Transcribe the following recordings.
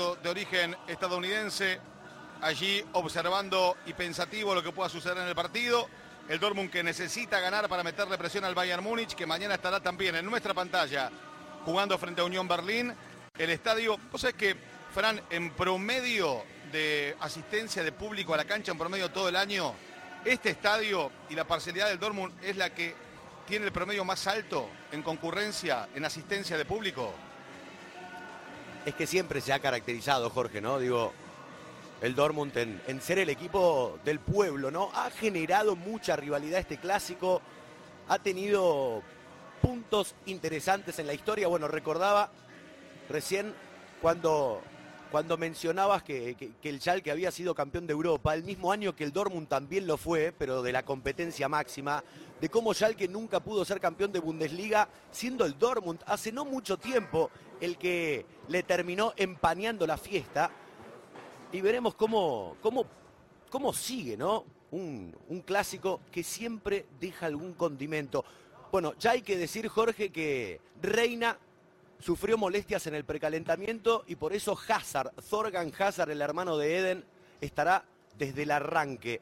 de origen estadounidense, allí observando y pensativo lo que pueda suceder en el partido. El Dortmund que necesita ganar para meterle presión al Bayern Múnich, que mañana estará también en nuestra pantalla jugando frente a Unión Berlín. El estadio, vos sabés que, Fran, en promedio de asistencia de público a la cancha, en promedio todo el año, este estadio y la parcialidad del Dortmund es la que tiene el promedio más alto en concurrencia, en asistencia de público. Es que siempre se ha caracterizado, Jorge, ¿no? Digo, el Dortmund en, ser el equipo del pueblo, ¿no? Ha generado mucha rivalidad este clásico, ha tenido puntos interesantes en la historia. Bueno, recordaba recién cuando, cuando mencionabas que, que, que el Schalke había sido campeón de Europa, el mismo año que el Dortmund también lo fue, pero de la competencia máxima, de cómo Schalke nunca pudo ser campeón de Bundesliga, siendo el Dortmund hace no mucho tiempo el que le terminó empañando la fiesta. Y veremos cómo, cómo, cómo sigue, ¿no? Un, un clásico que siempre deja algún condimento. Bueno, ya hay que decir, Jorge, que Reina sufrió molestias en el precalentamiento y por eso Hazard, Thorgan Hazard, el hermano de Eden, estará desde el arranque.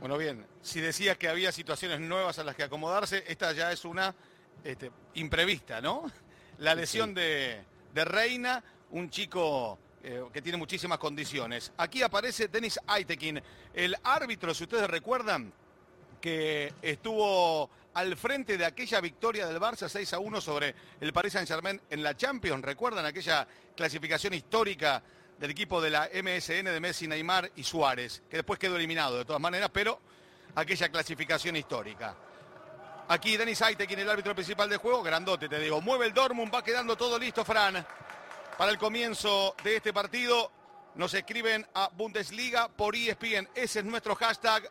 Bueno, bien, si decías que había situaciones nuevas a las que acomodarse, esta ya es una este, imprevista, ¿no? La lesión sí. de, de, Reina, un chico eh, que tiene muchísimas condiciones. Aquí aparece Denis Aitekin, el árbitro, si ustedes recuerdan, que estuvo al frente de aquella victoria del Barça 6 a 1 sobre el Paris Saint-Germain en la Champions. ¿Recuerdan aquella clasificación histórica del equipo de la MSN de Messi, Neymar y Suárez? Que después quedó eliminado de todas maneras, pero aquella clasificación histórica. Aquí Denis Aitekin, el árbitro principal del juego, grandote te digo. Mueve el Dortmund, va quedando todo listo, Fran. Para el comienzo de este partido, nos escriben a Bundesliga por ESPN. Ese es nuestro hashtag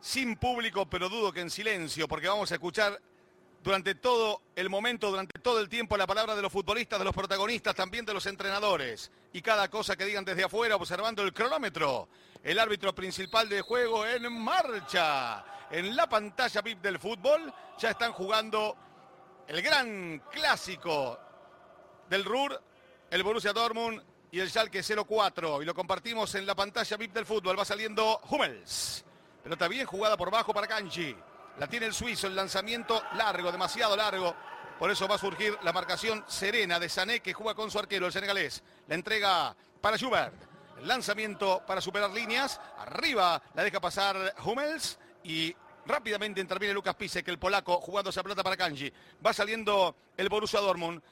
sin público, pero dudo que en silencio, porque vamos a escuchar durante todo el momento, durante todo el tiempo, la palabra de los futbolistas, de los protagonistas, también de los entrenadores. Y cada cosa que digan desde afuera, observando el cronómetro. El árbitro principal de juego en marcha. En la pantalla VIP del fútbol ya están jugando el gran clásico del RUR, el Borussia Dortmund y el Schalke 04. Y lo compartimos en la pantalla VIP del fútbol. Va saliendo Hummels. Pelota bien jugada por bajo para Kanji. La tiene el suizo, el lanzamiento largo, demasiado largo. Por eso va a surgir la marcación serena de Sané que juega con su arquero, el senegalés. La entrega para Schubert. El lanzamiento para superar líneas. Arriba la deja pasar Hummels y rápidamente interviene Lucas Pisek, el polaco, jugando esa pelota para Kanji. Va saliendo el Borussia Dortmund.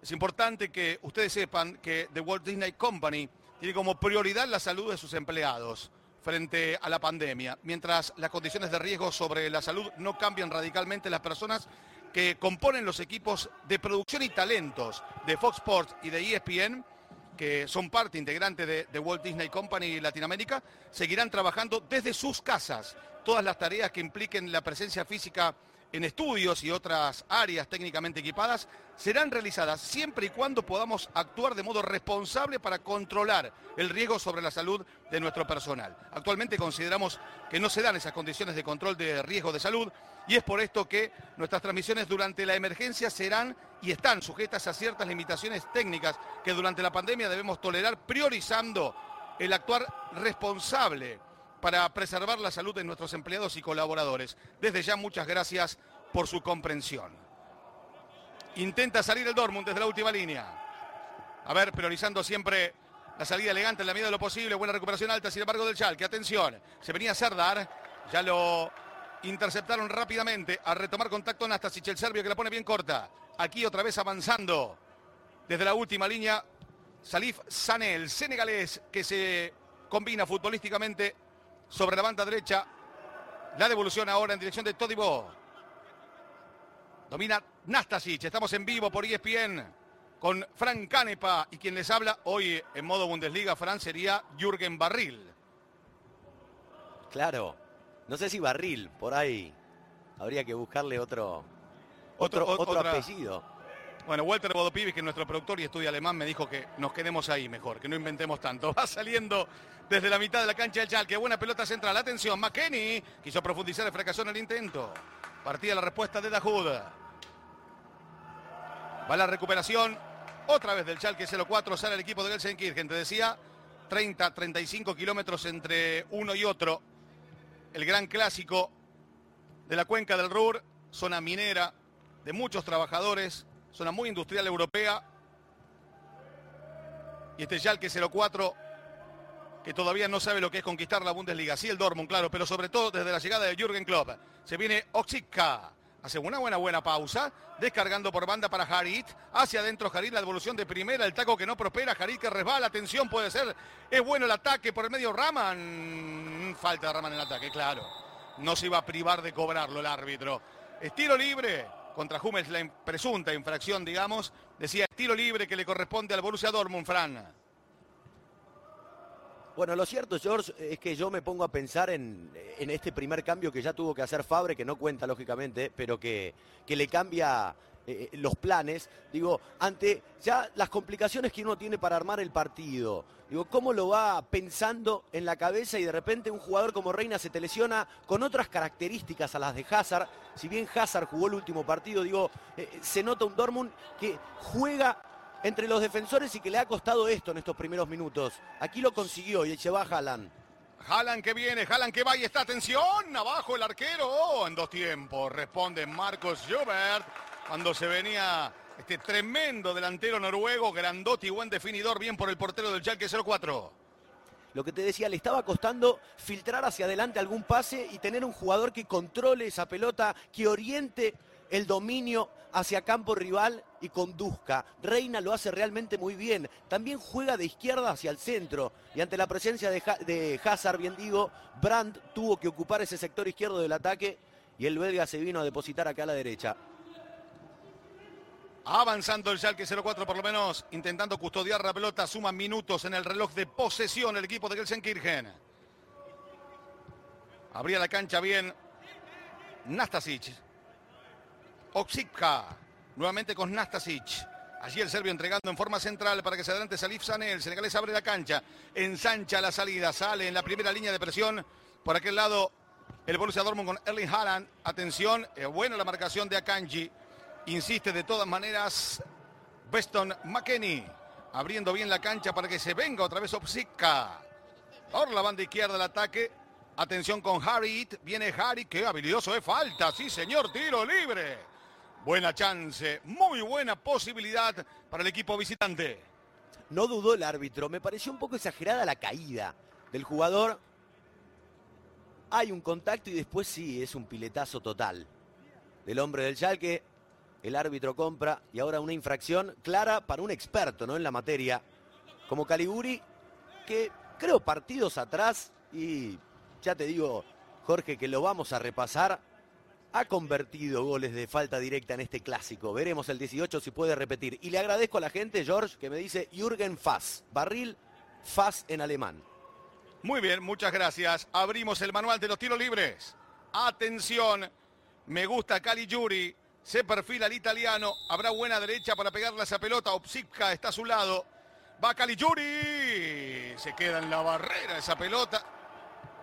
Es importante que ustedes sepan que The Walt Disney Company tiene como prioridad la salud de sus empleados frente a la pandemia. Mientras las condiciones de riesgo sobre la salud no cambian radicalmente, las personas que componen los equipos de producción y talentos de Fox Sports y de ESPN, que son parte integrante de, de Walt Disney Company Latinoamérica, seguirán trabajando desde sus casas. Todas las tareas que impliquen la presencia física en estudios y otras áreas técnicamente equipadas serán realizadas siempre y cuando podamos actuar de modo responsable para controlar el riesgo sobre la salud de nuestro personal. Actualmente consideramos que no se dan esas condiciones de control de riesgo de salud y es por esto que nuestras transmisiones durante la emergencia serán y están sujetas a ciertas limitaciones técnicas que durante la pandemia debemos tolerar priorizando el actuar responsable para preservar la salud de nuestros empleados y colaboradores. Desde ya muchas gracias por su comprensión. Intenta salir el Dortmund desde la última línea. A ver, priorizando siempre la salida elegante en la medida de lo posible. Buena recuperación alta, sin embargo, del Schalke. Atención, se venía a Serdar. Ya lo interceptaron rápidamente a retomar contacto Nastasic, el serbio que la pone bien corta. Aquí otra vez avanzando desde la última línea. Salif Sané, el senegalés que se combina futbolísticamente sobre la banda derecha. La devolución ahora en dirección de Todibo. Domina Nastasic. Estamos en vivo por ESPN con Fran Canepa y quien les habla hoy en modo Bundesliga, Fran, sería Jürgen Barril. Claro. No sé si Barril, por ahí habría que buscarle otro, otro, otro, otro apellido. Bueno, Walter Bodopivis, que es nuestro productor y estudia alemán, me dijo que nos quedemos ahí mejor, que no inventemos tanto. Va saliendo desde la mitad de la cancha del Chalque. Buena pelota central. Atención, McKenny quiso profundizar, fracasó en el intento. Partía la respuesta de Dahoud. Va la recuperación otra vez del Schalke 04, sale el equipo de Gelsenkirchen. Te decía, 30, 35 kilómetros entre uno y otro. El gran clásico de la cuenca del Ruhr, zona minera de muchos trabajadores, zona muy industrial europea. Y este Schalke 04 que todavía no sabe lo que es conquistar la Bundesliga. Sí, el Dortmund, claro, pero sobre todo desde la llegada de Jürgen Klopp. Se viene Oxika. Hace una buena, buena pausa. Descargando por banda para Harit. Hacia adentro Harit, la devolución de primera. El taco que no prospera. Harit que resbala. Atención, puede ser. Es bueno el ataque por el medio. Raman. Falta de Raman en el ataque, claro. No se iba a privar de cobrarlo el árbitro. Estilo libre contra Hummels, la presunta infracción, digamos. Decía estilo libre que le corresponde al Borussia Dortmund, Fran. Bueno, lo cierto, George, es que yo me pongo a pensar en, este primer cambio que ya tuvo que hacer Fabre, que no cuenta lógicamente, pero que, que le cambia eh, los planes. Digo, ante ya las complicaciones que uno tiene para armar el partido. Digo, ¿cómo lo va pensando en la cabeza y de repente un jugador como Reina se te con otras características a las de Hazard? Si bien Hazard jugó el último partido, digo, eh, se nota un Dortmund que juega entre los defensores y que le ha costado esto en estos primeros minutos. Aquí lo consiguió y se va Haaland. Haaland que viene, Haaland que va y está, atención, abajo el arquero, en dos tiempos, responde Marcos Schubert, cuando se venía este tremendo delantero noruego, grandote y buen definidor, bien por el portero del Schalke 04. Lo que te decía, le estaba costando filtrar hacia adelante algún pase y tener un jugador que controle esa pelota, que oriente el dominio hacia campo rival y conduzca. Reina lo hace realmente muy bien. También juega de izquierda hacia el centro. Y ante la presencia de, Hazard, bien digo, Brandt tuvo que ocupar ese sector izquierdo del ataque y el belga se vino a depositar acá a la derecha. Avanzando el Schalke 04 por lo menos, intentando custodiar la pelota, suma minutos en el reloj de posesión el equipo de Gelsenkirchen. Abría la cancha bien Nastasic. Oksipka. Nuevamente con Nastasic. Allí el serbio entregando en forma central para que se adelante Salif Sané. El senegalés abre la cancha. Ensancha la salida. Sale en la primera línea de presión. Por aquel lado el Borussia Dortmund con Erling Haaland. Atención. Es buena la marcación de Akanji. Insiste de todas maneras Weston McKenney. Abriendo bien la cancha para que se venga otra vez Oksipka. Por la banda izquierda el ataque. Atención con Harry. Viene Harry. Qué habilidoso es. Falta. Sí, señor. Tiro libre. Buena chance, muy buena posibilidad para el equipo visitante. No dudó el árbitro, me pareció un poco exagerada la caída del jugador. Hay un contacto y después sí, es un piletazo total del hombre del Schalke. El árbitro compra y ahora una infracción clara para un experto ¿no? en la materia, como Caliguri, que creo partidos atrás, y ya te digo, Jorge, que lo vamos a repasar, ha convertido goles de falta directa en este clásico. Veremos el 18 si puede repetir. Y le agradezco a la gente, George, que me dice Jürgen Fass. Barril Fass en alemán. Muy bien, muchas gracias. Abrimos el manual de los tiros libres. Atención, me gusta Cali Yuri. Se perfila el italiano. Habrá buena derecha para pegarle esa pelota. Opsipka está a su lado. Va Yuri. Se queda en la barrera esa pelota.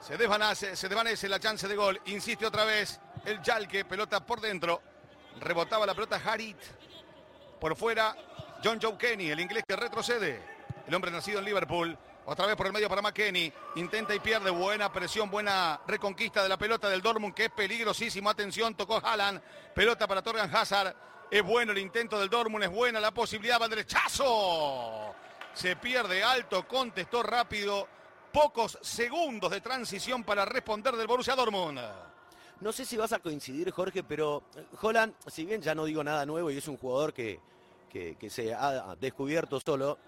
Se desvanece, se desvanece la chance de gol. Insiste otra vez el Yalke, pelota por dentro. Rebotaba la pelota Harit. Por fuera, John Joe Kenny, el inglés que retrocede. El hombre nacido en Liverpool. Otra vez por el medio para McKenny. Intenta y pierde. Buena presión, buena reconquista de la pelota del Dortmund, que es peligrosísimo. Atención, tocó Haaland. Pelota para Torgan Hazard. Es bueno el intento del Dortmund, es buena la posibilidad. Va derechazo. Se pierde alto, contestó rápido. Pocos segundos de transición para responder del Borussia Dortmund. No sé si vas a coincidir, Jorge, pero eh, Holland, si bien ya no digo nada nuevo y es un jugador que, que, se ha descubierto solo,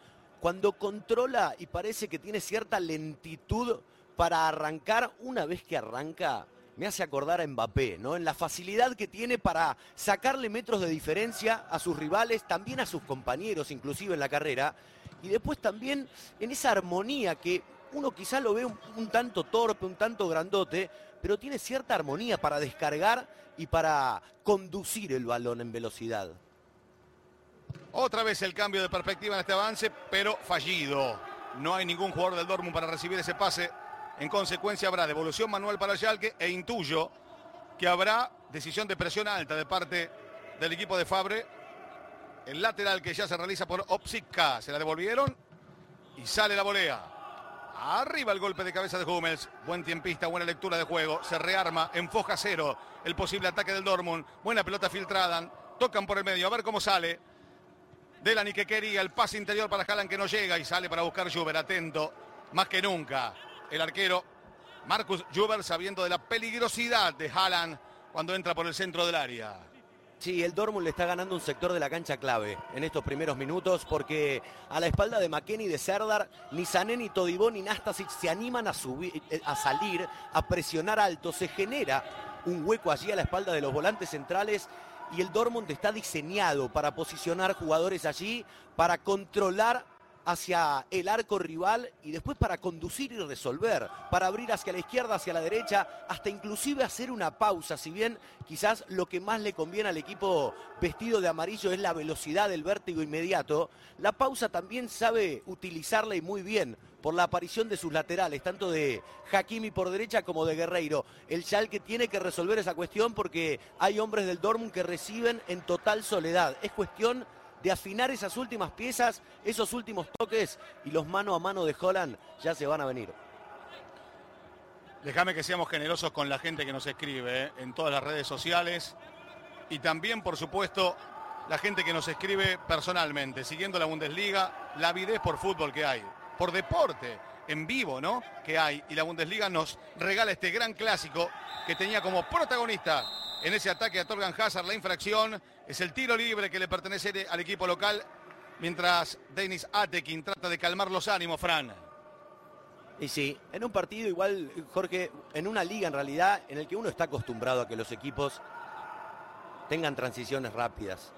cuando controla y parece que tiene cierta lentitud para arrancar, una vez que arranca, me hace acordar a Mbappé, ¿no? En la facilidad que tiene para sacarle metros de diferencia a sus rivales, también a sus compañeros, inclusive en la carrera, y después también en esa armonía que uno quizá lo ve un tanto torpe, un tanto grandote, pero tiene cierta armonía para descargar y para conducir el balón en velocidad. Otra vez el cambio de perspectiva en este avance, pero fallido. No hay ningún jugador del Dortmund para recibir ese pase. En consecuencia habrá devolución manual para Schalke e intuyo que habrá decisión de presión alta de parte del equipo de Fabre. el lateral que ya se realiza por Opsica. Se la devolvieron y sale la volea. Arriba el golpe de cabeza de Hummels. Buen tiempista, buena lectura de juego. Se rearma, enfoja cero el posible ataque del Dortmund. Buena pelota filtrada. Tocan por el medio, a ver cómo sale. Delany que quería el pase interior para Haaland que no llega y sale para buscar Juber. Atento, más que nunca. El arquero Marcus Juber sabiendo de la peligrosidad de Haaland cuando entra por el centro del área. Sí, el Dortmund le está ganando un sector de la cancha clave en estos primeros minutos porque a la espalda de McKenny de Serdar, ni Sané, ni Todibó, ni Nastasic se animan a, subir, eh, a salir, a presionar alto. Se genera un hueco allí a la espalda de los volantes centrales y el Dortmund está diseñado para posicionar jugadores allí, para controlar hacia el arco rival y después para conducir y resolver, para abrir hacia la izquierda, hacia la derecha, hasta inclusive hacer una pausa, si bien quizás lo que más le conviene al equipo vestido de amarillo es la velocidad del vértigo inmediato, la pausa también sabe utilizarla y muy bien por la aparición de sus laterales, tanto de Hakimi por derecha como de Guerreiro. El que tiene que resolver esa cuestión porque hay hombres del Dortmund que reciben en total soledad. Es cuestión de afinar esas últimas piezas, esos últimos toques y los mano a mano de Holland ya se van a venir. Déjame que seamos generosos con la gente que nos escribe ¿eh? en todas las redes sociales y también, por supuesto, la gente que nos escribe personalmente, siguiendo la Bundesliga, la avidez por fútbol que hay, por deporte en vivo, ¿no? Que hay. Y la Bundesliga nos regala este gran clásico que tenía como protagonista en ese ataque a Torgan Hazard la infracción es el tiro libre que le pertenece al equipo local, mientras Denis Atekin trata de calmar los ánimos, Fran. Y sí, en un partido igual, Jorge, en una liga en realidad en el que uno está acostumbrado a que los equipos tengan transiciones rápidas.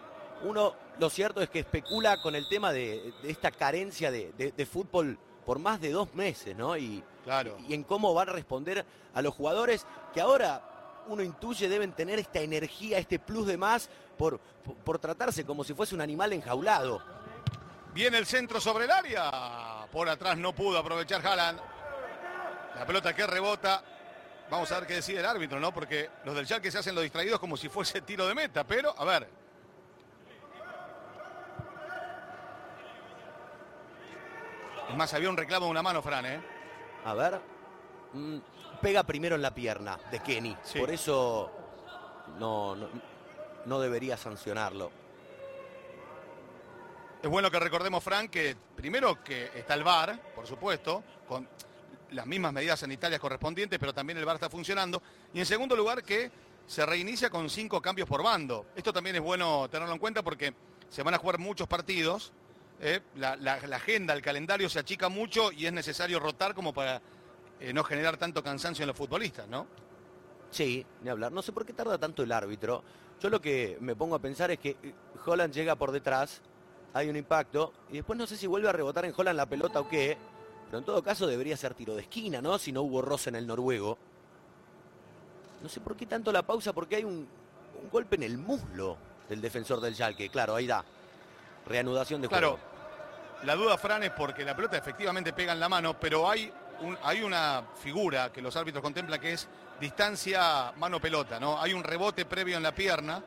Uno, lo cierto es que especula con el tema de, esta carencia de, fútbol por más de dos meses, ¿no? Y, claro. y en cómo van a responder a los jugadores que ahora uno intuye deben tener esta energía, este plus de más por, por, tratarse como si fuese un animal enjaulado. Viene el centro sobre el área. Por atrás no pudo aprovechar Haaland. La pelota que rebota. Vamos a ver qué decide el árbitro, ¿no? Porque los del que se hacen los distraídos como si fuese tiro de meta. Pero, a ver. Es más, había un reclamo de una mano, Fran, ¿eh? A ver. Mm, pega primero en la pierna de Kenny. Por eso no, no, debería sancionarlo. Es bueno que recordemos, Frank, que primero que está el VAR, por supuesto, con las mismas medidas sanitarias correspondientes, pero también el VAR está funcionando. Y en segundo lugar, que se reinicia con cinco cambios por bando. Esto también es bueno tenerlo en cuenta porque se van a jugar muchos partidos. ¿eh? la, agenda, el calendario se achica mucho y es necesario rotar como para eh, no generar tanto cansancio en los futbolistas, ¿no? Sí, ni hablar. No sé por qué tarda tanto el árbitro. Yo lo que me pongo a pensar es que eh, Holland llega por detrás, hay un impacto, y después no sé si vuelve a rebotar en Holland la pelota o qué, pero en todo caso debería ser tiro de esquina, ¿no? Si no hubo roce en el noruego. No sé por qué tanto la pausa, porque hay un, golpe en el muslo del defensor del Schalke. Claro, ahí da. Reanudación de juego. Claro. La duda, Fran, es porque la pelota efectivamente pega en la mano, pero hay hay una figura que los árbitros contemplan que es distancia mano-pelota, ¿no? Hay un rebote previo en la pierna.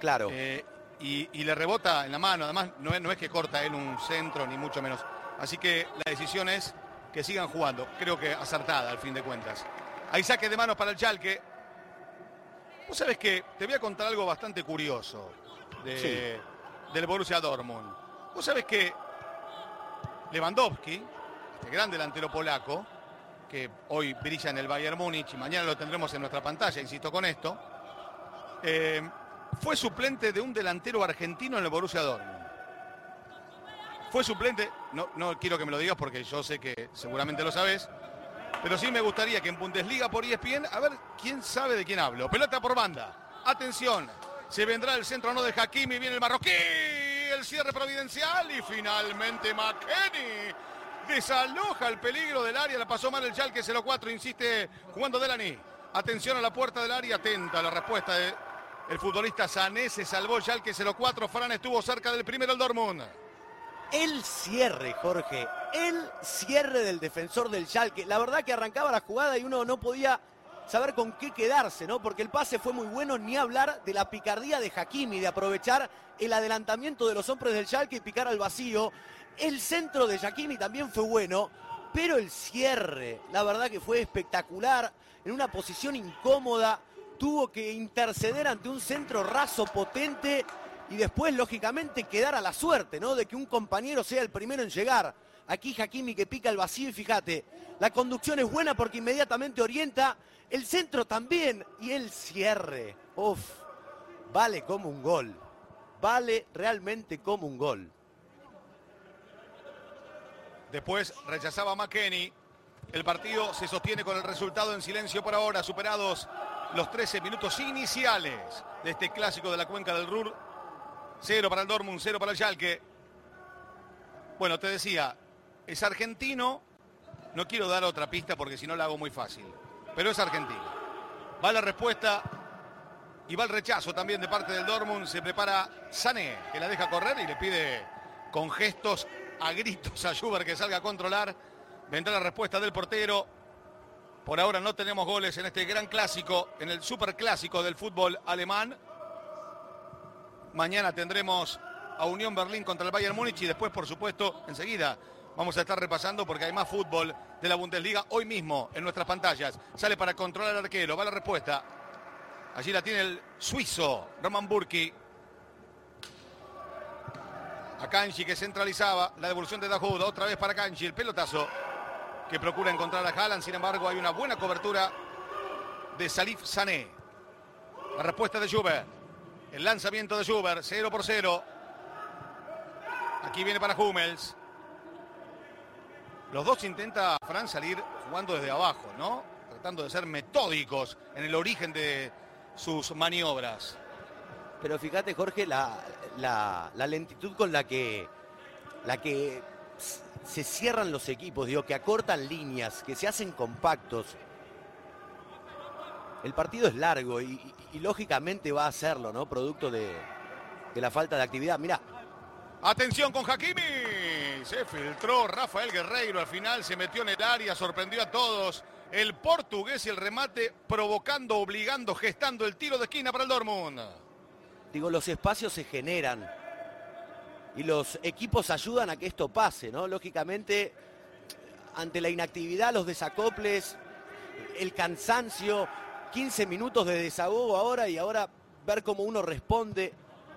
Claro. Eh, y, le rebota en la mano. Además, no es, no es que corta él un centro, ni mucho menos. Así que la decisión es que sigan jugando. Creo que acertada, al fin de cuentas. Hay saque de manos para el Chalque. Vos sabés que te voy a contar algo bastante curioso del Borussia Dortmund. Vos sabés que Lewandowski, este gran delantero polaco, que hoy brilla en el Bayern Múnich y mañana lo tendremos en nuestra pantalla, insisto con esto, eh, fue suplente de un delantero argentino en el Borussia Dortmund. Fue suplente, no, no quiero que me lo digas porque yo sé que seguramente lo sabes, pero sí me gustaría que en Bundesliga por ESPN, a ver quién sabe de quién hablo. Pelota por banda. Atención, se vendrá el centro no de Hakimi, viene el marroquí, el cierre providencial y finalmente McKenny desaloja el peligro del área, la pasó mal el Schalke 04, insiste jugando Delany. Atención a la puerta del área, atenta la respuesta del futbolista Sané, se salvó Schalke 04, Fran estuvo cerca del primero el Dortmund. El cierre, Jorge, el cierre del defensor del Schalke. La verdad que arrancaba la jugada y uno no podía saber con qué quedarse, ¿no? Porque el pase fue muy bueno, ni hablar de la picardía de Hakimi, de aprovechar el adelantamiento de los hombres del Schalke y picar al vacío. El centro de Hakimi también fue bueno, pero el cierre, la verdad que fue espectacular, en una posición incómoda, tuvo que interceder ante un centro raso potente y después, lógicamente, quedar a la suerte, ¿no? De que un compañero sea el primero en llegar. Aquí Hakimi que pica el vacío y fíjate, la conducción es buena porque inmediatamente orienta, el centro también y el cierre. Uf, vale como un gol, vale realmente como un gol. Después rechazaba McKenny. El partido se sostiene con el resultado en silencio por ahora, superados los 13 minutos iniciales de este clásico de la cuenca del Ruhr. Cero para el Dortmund, cero para el Schalke. Bueno, te decía, es argentino. No quiero dar otra pista porque si no la hago muy fácil. Pero es argentino. Va la respuesta y va el rechazo también de parte del Dortmund. Se prepara Sané, que la deja correr y le pide con gestos a gritos a Schubert que salga a controlar. Vendrá la respuesta del portero. Por ahora no tenemos goles en este gran clásico, en el super clásico del fútbol alemán. Mañana tendremos a Unión Berlín contra el Bayern Múnich y después, por supuesto, enseguida vamos a estar repasando porque hay más fútbol de la Bundesliga hoy mismo en nuestras pantallas. Sale para controlar al arquero, va la respuesta. Allí la tiene el suizo Roman Burki. A Kanji que centralizaba la devolución de Dahoud. Otra vez para Kanji. El pelotazo que procura encontrar a Haaland. Sin embargo, hay una buena cobertura de Salif Sané. La respuesta de Schubert. El lanzamiento de Schubert. 0 por 0. Aquí viene para Hummels. Los dos intenta Fran salir jugando desde abajo, ¿no? Tratando de ser metódicos en el origen de sus maniobras. Pero fíjate, Jorge, la, lentitud con la que, la que se cierran los equipos, digo, que acortan líneas, que se hacen compactos. El partido es largo y, lógicamente va a hacerlo, ¿no? Producto de, la falta de actividad. Mira. Atención con Hakimi. Se filtró Rafael Guerreiro al final, se metió en el área, sorprendió a todos. El portugués y el remate provocando, obligando, gestando el tiro de esquina para el Dortmund. Digo, los espacios se generan y los equipos ayudan a que esto pase, ¿no? Lógicamente, ante la inactividad, los desacoples, el cansancio, 15 minutos de desahogo ahora y ahora ver cómo uno responde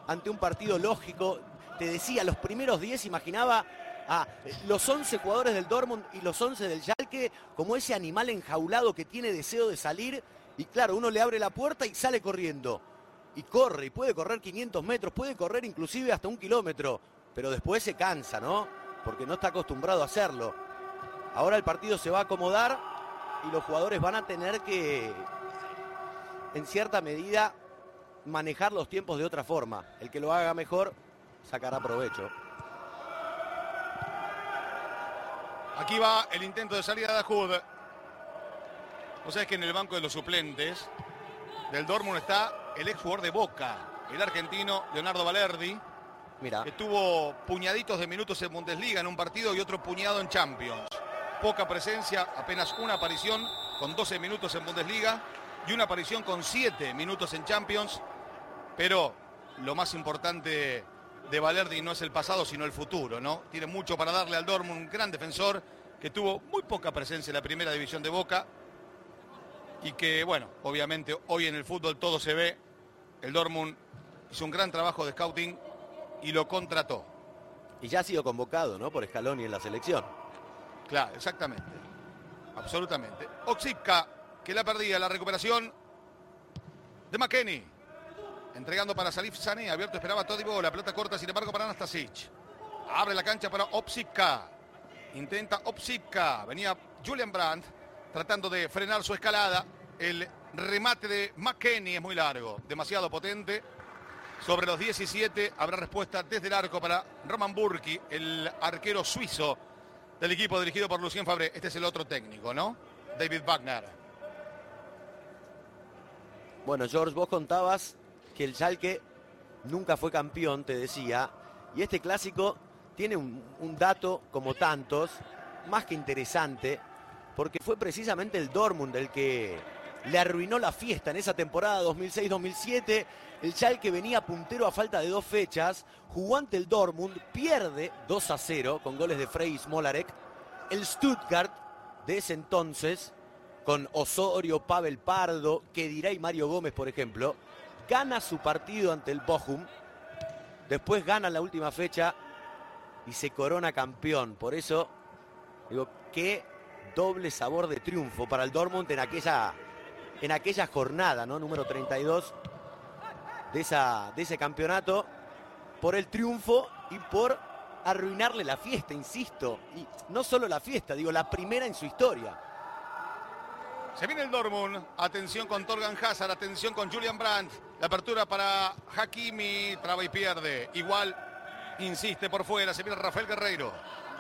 ante un partido lógico. Te decía, los primeros 10 imaginaba a los 11 jugadores del Dortmund y los 11 del Schalke como ese animal enjaulado que tiene deseo de salir y claro, uno le abre la puerta y sale corriendo y corre, y puede correr 500 metros, puede correr inclusive hasta un kilómetro, pero después se cansa, ¿no? Porque no está acostumbrado a hacerlo. Ahora el partido se va a acomodar y los jugadores van a tener que, en cierta medida, manejar los tiempos de otra forma. El que lo haga mejor sacará provecho. Aquí va el intento de salida de Ajud. O sea, es que en el banco de los suplentes del Dortmund está el ex jugador de Boca, el argentino Leonardo Valerdi. Mira. Que tuvo puñaditos de minutos en Bundesliga en un partido y otro puñado en Champions. Poca presencia, apenas una aparición con 12 minutos en Bundesliga y una aparición con 7 minutos en Champions. Pero lo más importante de Valerdi no es el pasado, sino el futuro, ¿no? Tiene mucho para darle al Dortmund, un gran defensor que tuvo muy poca presencia en la primera división de Boca y que, bueno, obviamente hoy en el fútbol todo se ve el Dortmund hizo un gran trabajo de scouting y lo contrató. Y ya ha sido convocado, ¿no? Por Scaloni en la selección. Claro, exactamente. Absolutamente. Oxipka, que la perdía la recuperación de McKenny. Entregando para Salif Sané, abierto esperaba Todibo, la pelota corta, sin embargo, para Anastasic. Abre la cancha para Opsipka. Intenta Opsipka. Venía Julian Brandt tratando de frenar su escalada. El remate de McKenny es muy largo, demasiado potente. Sobre los 17 habrá respuesta desde el arco para Roman Burki, el arquero suizo del equipo dirigido por Lucien Fabre. Este es el otro técnico, ¿no? David Wagner. Bueno, George, vos contabas que el Schalke nunca fue campeón, te decía, y este clásico tiene un, un dato, como tantos, más que interesante, porque fue precisamente el Dortmund el que le arruinó la fiesta en esa temporada 2006-2007. El Schalke venía puntero a falta de dos fechas, jugó ante el Dortmund, pierde 2 a 0 con goles de Frey y Smolarek. El Stuttgart de ese entonces, con Osorio, Pavel Pardo, Kedirá y Mario Gómez, por ejemplo, gana su partido ante el Bochum. Después gana la última fecha y se corona campeón. Por eso, digo, qué doble sabor de triunfo para el Dortmund en aquella, en aquella jornada, ¿no? Número 32 de, esa, de ese campeonato. Por el triunfo y por arruinarle la fiesta, insisto. Y no solo la fiesta, digo, la primera en su historia. Se viene el Dortmund. Atención con Torgan Hazard, atención con Julian Brandt. La apertura para Hakimi, traba y pierde. Igual insiste por fuera, se viene Rafael Guerreiro.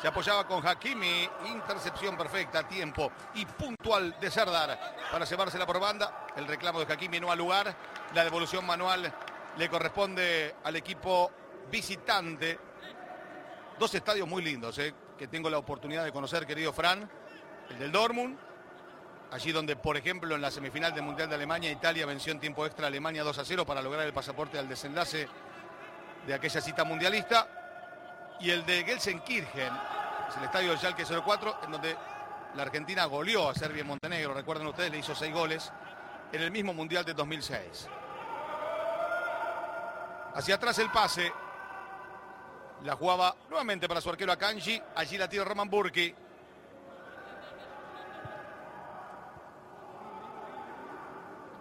Se apoyaba con Hakimi, intercepción perfecta, tiempo y puntual de Serdar para llevársela por banda. El reclamo de Hakimi no ha lugar. La devolución manual le corresponde al equipo visitante. Dos estadios muy lindos, eh, que tengo la oportunidad de conocer, querido Fran. El del Dortmund, allí donde, por ejemplo, en la semifinal del Mundial de Alemania, Italia venció en tiempo extra a Alemania 2 a 0 para lograr el pasaporte al desenlace de aquella cita mundialista. Y el de Gelsenkirchen, es el estadio del Schalke 04, en donde la Argentina goleó a Serbia y Montenegro, recuerden ustedes, le hizo seis goles en el mismo Mundial de 2006. Hacia atrás el pase, la jugaba nuevamente para su arquero Akanji, allí la tira Roman Burki.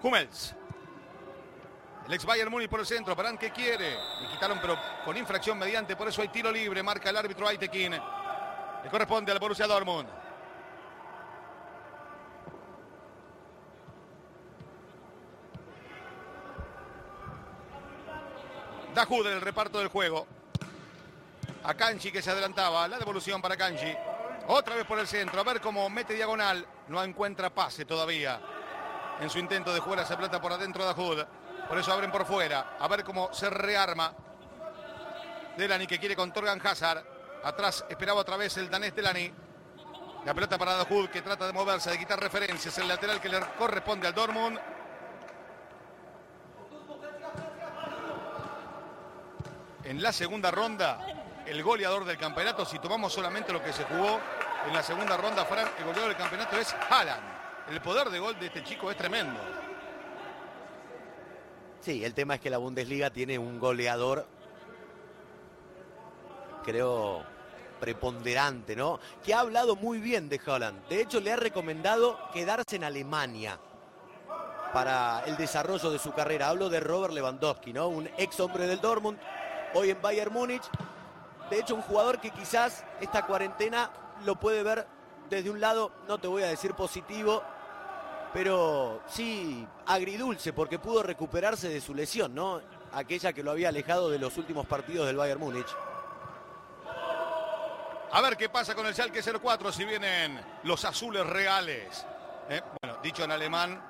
Hummels. El ex Bayern Múnich por el centro. Barán que quiere. Le quitaron, pero con infracción mediante. Por eso hay tiro libre. Marca el árbitro Aitekin. Le corresponde al Borussia Dortmund. Dajude en el reparto del juego. A Kanji que se adelantaba. La devolución para Kanji. Otra vez por el centro. A ver cómo mete diagonal. No encuentra pase todavía. En su intento de jugar esa plata por adentro de Dajud. Por eso abren por fuera. A ver cómo se rearma. Delany que quiere con Torgan Hazard. Atrás esperaba otra vez el danés Delany. La pelota para Dajud que trata de moverse, de quitar referencias. El lateral que le corresponde al Dortmund. En la segunda ronda, el goleador del campeonato, si tomamos solamente lo que se jugó en la segunda ronda, el goleador del campeonato es Haaland. El poder de gol de este chico es tremendo. Sí, el tema es que la Bundesliga tiene un goleador, creo, preponderante, ¿no? Que ha hablado muy bien de Holland. De hecho, le ha recomendado quedarse en Alemania para el desarrollo de su carrera. Hablo de Robert Lewandowski, ¿no? Un ex hombre del Dortmund, hoy en Bayern Múnich. De hecho, un jugador que quizás esta cuarentena lo puede ver desde un lado, no te voy a decir positivo, pero sí agridulce porque pudo recuperarse de su lesión, ¿no? Aquella que lo había alejado de los últimos partidos del Bayern Múnich. A ver qué pasa con el Schalke 04 si vienen los azules reales. ¿eh? Bueno, dicho en alemán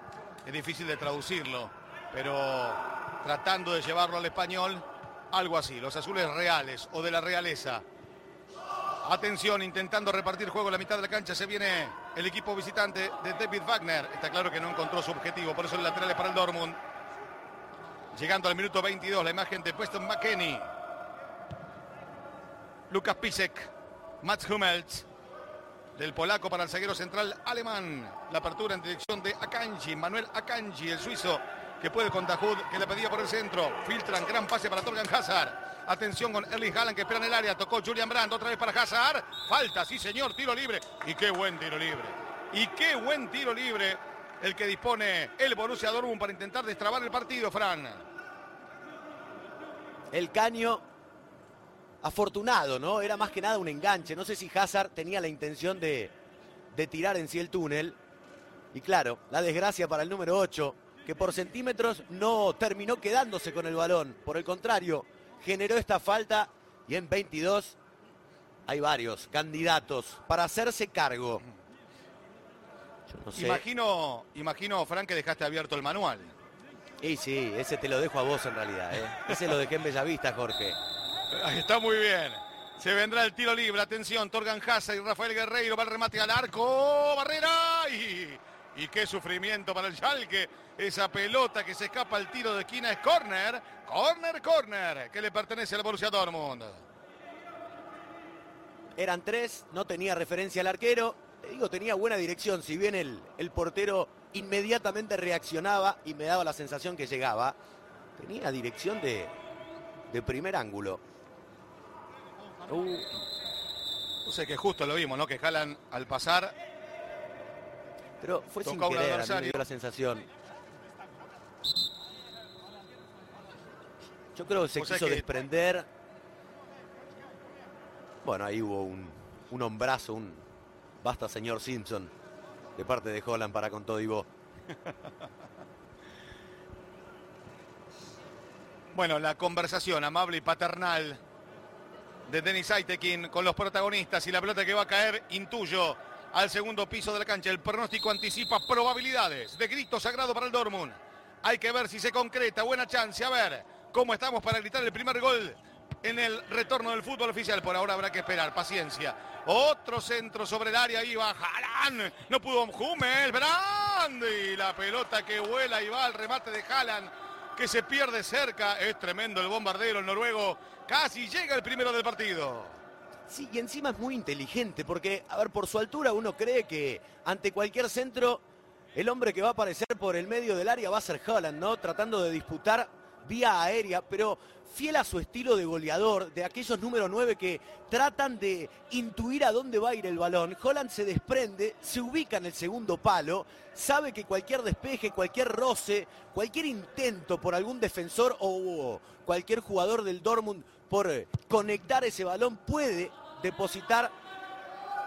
es difícil de traducirlo, pero tratando de llevarlo al español, algo así, los azules reales o de la realeza. Atención, intentando repartir juego la mitad de la cancha. Se viene el equipo visitante de David Wagner. Está claro que no encontró su objetivo, por eso el lateral es para el Dortmund. Llegando al minuto 22, la imagen de Preston McKenny. Lucas Pisek, Mats Hummels. Del polaco para el zaguero central alemán. La apertura en dirección de Akanji, Manuel Akanji, el suizo, que puede con Dahud, que le pedía por el centro. Filtran, gran pase para Torgan Hazard. Atención con Erling Haaland que espera en el área. Tocó Julian Brandt otra vez para Hazard. Falta, sí señor, tiro libre. Y qué buen tiro libre. Y qué buen tiro libre el que dispone el Borussia Dortmund para intentar destrabar el partido, Fran. El caño afortunado, ¿no? Era más que nada un enganche. No sé si Hazard tenía la intención de, de tirar en sí el túnel. Y claro, la desgracia para el número 8, que por centímetros no terminó quedándose con el balón. Por el contrario, generó esta falta y en 22 hay varios candidatos para hacerse cargo. Yo no sé. Imagino, imagino, Frank, que dejaste abierto el manual. Y sí, ese te lo dejo a vos en realidad. ¿eh? Ese lo dejé en Bellavista, Jorge. Está muy bien. Se vendrá el tiro libre. Atención, Torgan Hazard y Rafael Guerreiro va el remate al arco. Barrera y Y qué sufrimiento para el Schalke. Esa pelota que se escapa al tiro de esquina es corner. Corner, corner. Que le pertenece al Borussia Dortmund. Eran tres, no tenía referencia al arquero. digo, tenía buena dirección. Si bien el, el portero inmediatamente reaccionaba y me daba la sensación que llegaba, tenía dirección de, de primer ángulo. Uh. No sé que justo lo vimos, ¿no? Que jalan al pasar pero fue sin querer, a mí me dio la sensación. Yo creo que se quiso desprender. Bueno, ahí hubo un, un hombrazo, un basta señor Simpson de parte de Holland para con todo y vos. bueno, la conversación amable y paternal de Denis Aitekin con los protagonistas y la pelota que va a caer, intuyo, al segundo piso de la cancha. El pronóstico anticipa probabilidades de grito sagrado para el Dortmund. Hay que ver si se concreta. Buena chance. A ver cómo estamos para gritar el primer gol en el retorno del fútbol oficial. Por ahora habrá que esperar. Paciencia. Otro centro sobre el área. Iba Haaland. No pudo Hummel. Brand. la pelota que vuela y va al remate de Haaland. Que se pierde cerca. Es tremendo el bombardero, el noruego. Casi llega el primero del partido. Sí, y encima es muy inteligente, porque, a ver, por su altura uno cree que ante cualquier centro, el hombre que va a aparecer por el medio del área va a ser Holland, ¿no? Tratando de disputar vía aérea, pero fiel a su estilo de goleador, de aquellos número 9 que tratan de intuir a dónde va a ir el balón. Holland se desprende, se ubica en el segundo palo, sabe que cualquier despeje, cualquier roce, cualquier intento por algún defensor o cualquier jugador del Dortmund por eh, conectar ese balón puede depositar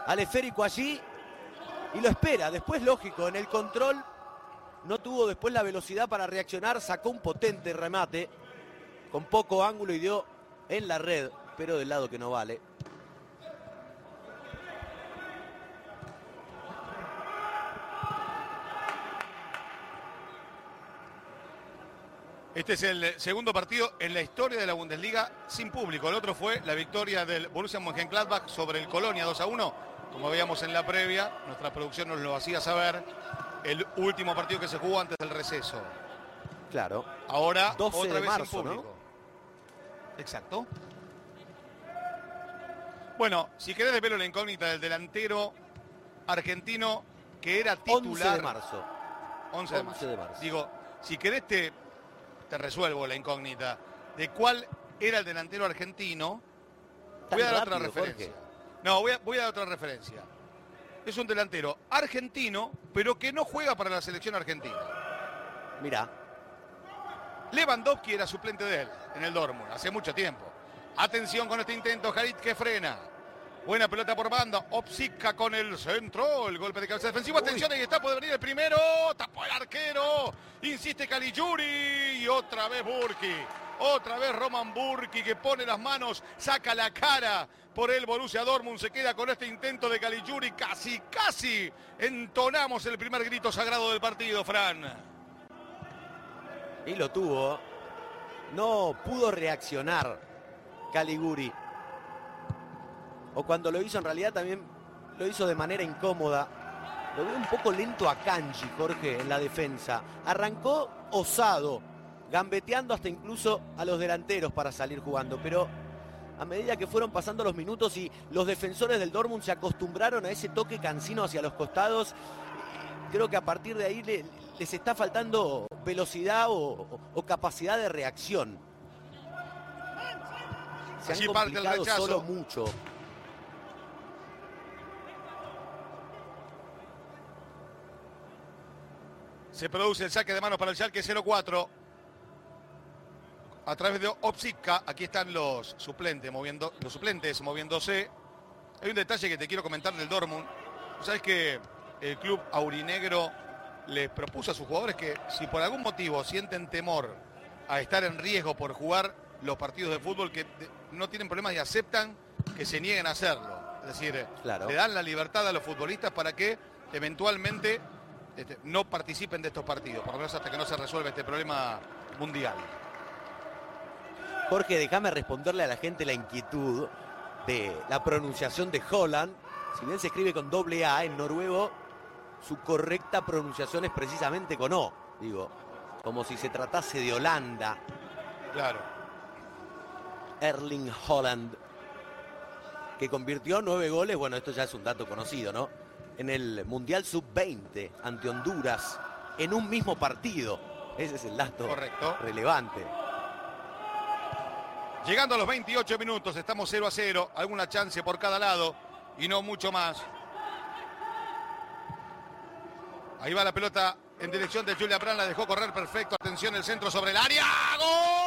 al esférico allí y lo espera. Después, lógico, en el control no tuvo después la velocidad para reaccionar, sacó un potente remate con poco ángulo y dio en la red, pero del lado que no vale. Este es el segundo partido en la historia de la Bundesliga sin público. El otro fue la victoria del Borussia Mönchengladbach sobre el Colonia 2 a 1. Como veíamos en la previa, nuestra producción nos lo hacía saber. El último partido que se jugó antes del receso. Claro. Ahora otra vez sin público. Exacto. Bueno, si querés desvelo la incógnita del delantero argentino que era titular. 11 de marzo. 11 de marzo. de marzo. Digo, si querés te te resuelvo la incógnita de cuál era el delantero argentino. voy a dar otra referencia. No, voy a, dar otra referencia. Es un delantero argentino, pero que no juega para la selección argentina. Mira. Lewandowski era suplente de él en el Dortmund hace mucho tiempo. Atención con este intento, Harit que frena. Buena pelota por banda. Opsica con el centro. El golpe de cabeza defensivo. Atención, ahí está. Puede venir el primero. Tapó el arquero. Insiste Caligiuri. Y otra vez Burki. Otra vez Roman Burki que pone las manos. Saca la cara por el Borussia Dortmund. Se queda con este intento de Caligiuri. Casi, casi entonamos el primer grito sagrado del partido, Fran. Y lo tuvo. No pudo reaccionar Caliguri o cuando lo hizo en realidad también lo hizo de manera incómoda. Lo veo un poco lento a Kanji, Jorge, en la defensa. Arrancó osado, gambeteando hasta incluso a los delanteros para salir jugando, pero a medida que fueron pasando los minutos y los defensores del Dortmund se acostumbraron a ese toque cansino hacia los costados, creo que a partir de ahí les está faltando velocidad o, capacidad de reacción. Se han complicado solo mucho. Se produce el saque de manos para el Schalke 0-4. A través de Opsica, aquí están los suplentes, moviendo, los suplentes moviéndose. Hay un detalle que te quiero comentar del Dortmund. Sabes que el club aurinegro les propuso a sus jugadores que si por algún motivo sienten temor a estar en riesgo por jugar los partidos de fútbol, que no tienen problemas y aceptan que se nieguen a hacerlo. Es decir, le dan la libertad a los futbolistas para que eventualmente este, no participen de estos partidos, por lo menos hasta que no se resuelva este problema mundial. Jorge, déjame responderle a la gente la inquietud de la pronunciación de Holland. Si bien se escribe con doble A en noruego, su correcta pronunciación es precisamente con O, digo, como si se tratase de Holanda. Claro. Erling Holland, que convirtió nueve goles, bueno, esto ya es un dato conocido, ¿no? En el Mundial Sub-20 ante Honduras, en un mismo partido. Ese es el dato Correcto. relevante. Llegando a los 28 minutos, estamos 0 a 0, alguna chance por cada lado y no mucho más. Ahí va la pelota en dirección de Julia Brand, la dejó correr perfecto. Atención, el centro sobre el área. ¡Gol!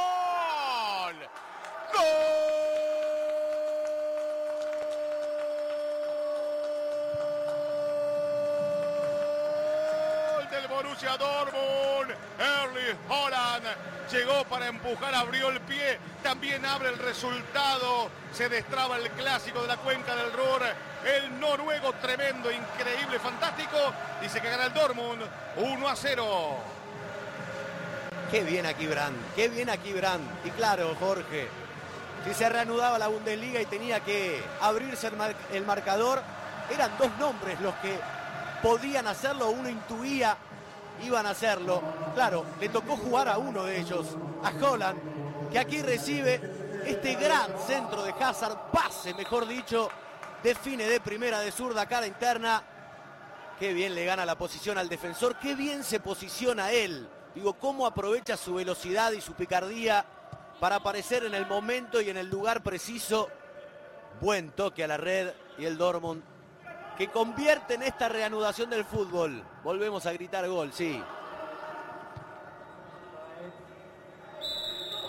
Llegó para empujar, abrió el pie, también abre el resultado. Se destraba el clásico de la cuenca del Ruhr. El noruego tremendo, increíble, fantástico. Dice que gana el Dortmund 1 a 0. Qué bien aquí Brand, qué bien aquí Brand. Y claro, Jorge, si se reanudaba la Bundesliga y tenía que abrirse el, mar- el marcador, eran dos nombres los que podían hacerlo, uno intuía iban a hacerlo. Claro, le tocó jugar a uno de ellos, a Holland, que aquí recibe este gran centro de Hazard, pase, mejor dicho, define de primera de zurda cara interna. Qué bien le gana la posición al defensor, qué bien se posiciona él. Digo, cómo aprovecha su velocidad y su picardía para aparecer en el momento y en el lugar preciso. Buen toque a la red y el Dortmund que convierte en esta reanudación del fútbol. Volvemos a gritar gol, sí.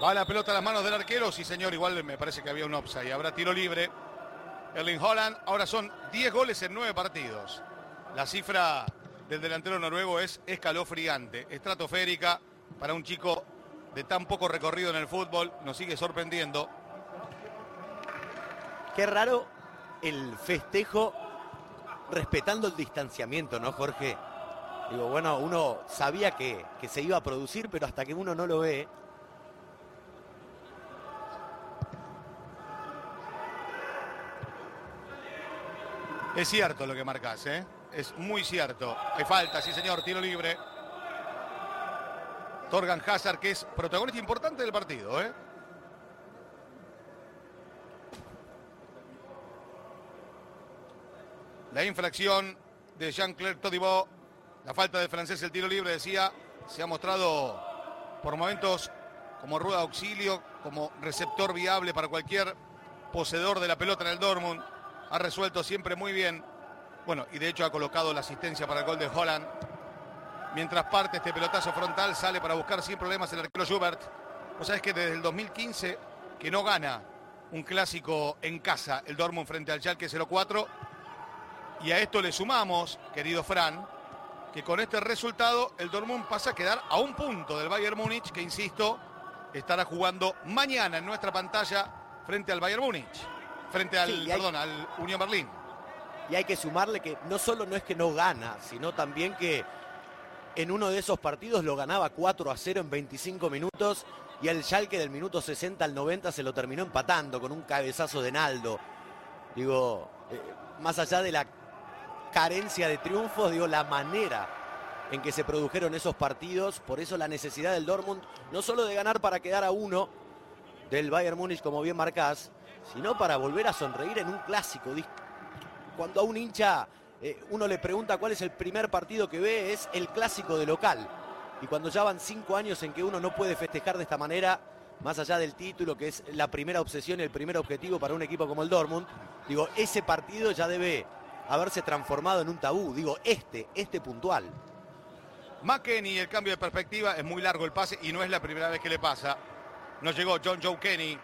Va la pelota a las manos del arquero. Sí, señor, igual me parece que había un offside. Habrá tiro libre. Erling Holland. Ahora son 10 goles en 9 partidos. La cifra del delantero noruego es escalofriante, estratosférica para un chico de tan poco recorrido en el fútbol. Nos sigue sorprendiendo. Qué raro el festejo respetando el distanciamiento, ¿no, Jorge? Digo, bueno, uno sabía que, que se iba a producir, pero hasta que uno no lo ve. Es cierto lo que marcas, ¿eh? Es muy cierto. Hay falta, sí, señor. Tiro libre. Torgan Hazard, que es protagonista importante del partido, ¿eh? La infracción de Jean-Claire Todibo, la falta del francés, el tiro libre, decía, se ha mostrado por momentos como rueda de auxilio, como receptor viable para cualquier poseedor de la pelota en el Dortmund. Ha resuelto siempre muy bien. Bueno, y de hecho ha colocado la asistencia para el gol de Holland. Mientras parte este pelotazo frontal, sale para buscar sin problemas el arquero Schubert. Vos sabés que desde el 2015 que no gana un clásico en casa, el Dortmund frente al Schalke 04. Y a esto le sumamos, querido Fran, que con este resultado el Dortmund pasa a quedar a un punto del Bayern Múnich, que insisto, estará jugando mañana en nuestra pantalla frente al Bayern Múnich, frente al, Sí, y hay- perdón, al Unión Berlín. Y hay que sumarle que no solo no es que no gana, sino también que en uno de esos partidos lo ganaba 4 a 0 en 25 minutos y el Schalke del minuto 60 al 90 se lo terminó empatando con un cabezazo de Naldo. Digo, eh, más allá de la carencia de triunfos, digo, la manera en que se produjeron esos partidos, por eso la necesidad del Dortmund, no solo de ganar para quedar a uno del Bayern Múnich, como bien marcás, sino para volver a sonreír en un clásico. Cuando a un hincha eh, uno le pregunta cuál es el primer partido que ve, es el clásico de local. Y cuando ya van cinco años en que uno no puede festejar de esta manera, más allá del título, que es la primera obsesión y el primer objetivo para un equipo como el Dortmund, digo, ese partido ya debe haberse transformado en un tabú. Digo, este, este puntual. McKenny, el cambio de perspectiva, es muy largo el pase y no es la primera vez que le pasa. No llegó John Joe Kenny.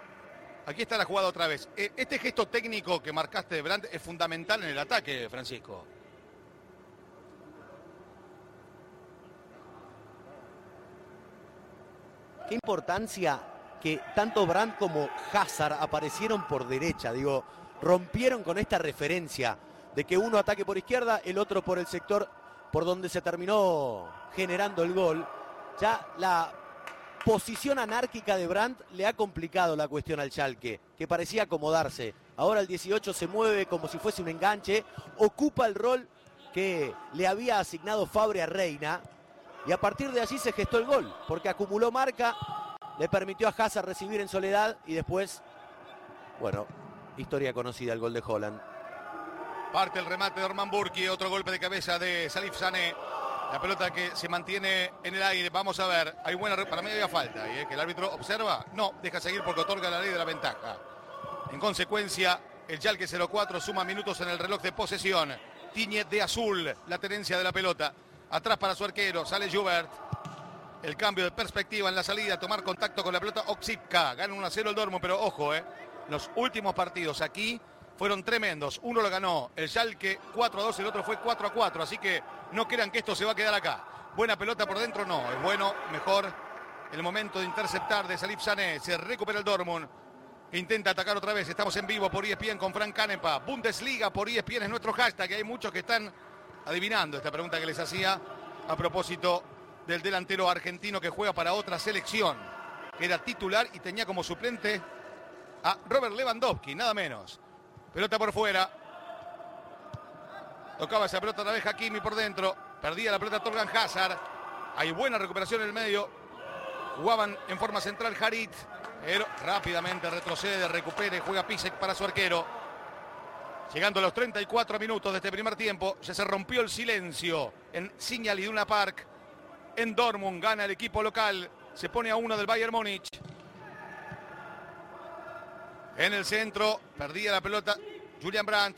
Aquí está la jugada otra vez. Eh, Este gesto técnico que marcaste de Brandt es fundamental en el ataque, Francisco. Qué importancia que tanto Brandt como Hazard aparecieron por derecha. Digo, rompieron con esta referencia de que uno ataque por izquierda, el otro por el sector por donde se terminó generando el gol. Ya la posición anárquica de Brandt le ha complicado la cuestión al Schalke, que parecía acomodarse. Ahora el 18 se mueve como si fuese un enganche, ocupa el rol que le había asignado Fabre a Reina. Y a partir de allí se gestó el gol, porque acumuló marca, le permitió a Hazard recibir en soledad y después, bueno, historia conocida, el gol de Holland. Parte el remate de Orman Burki, otro golpe de cabeza de Salif Sané. La pelota que se mantiene en el aire. Vamos a ver. Hay buena. Para mí había falta. ¿eh? Que el árbitro observa. No, deja seguir porque otorga la ley de la ventaja. En consecuencia, el Yalque 04 suma minutos en el reloj de posesión. Tiñe de azul la tenencia de la pelota. Atrás para su arquero. Sale Jubert. El cambio de perspectiva en la salida. Tomar contacto con la pelota. Oxipka. Gana 1 a 0 el Dormo. Pero ojo, ¿eh? Los últimos partidos aquí fueron tremendos. Uno lo ganó el Schalke 4 a 2, el otro fue 4 a 4. Así que no crean que esto se va a quedar acá. Buena pelota por dentro, no. Es bueno, mejor el momento de interceptar de Salif Sané. Se recupera el Dortmund. Intenta atacar otra vez. Estamos en vivo por ESPN con Frank Canepa. Bundesliga por ESPN es nuestro hashtag. Hay muchos que están adivinando esta pregunta que les hacía a propósito del delantero argentino que juega para otra selección. Era titular y tenía como suplente a Robert Lewandowski, nada menos. Pelota por fuera. Tocaba esa pelota otra vez Hakimi por dentro. Perdía la pelota Torgan Hazard. Hay buena recuperación en el medio. Jugaban en forma central Harit. Pero rápidamente retrocede, recupera y juega Pisek para su arquero. Llegando a los 34 minutos de este primer tiempo, ya se rompió el silencio en Signal Iduna Park. En Dortmund gana el equipo local. Se pone a uno del Bayern Múnich. En el centro, perdía la pelota Julian Brandt.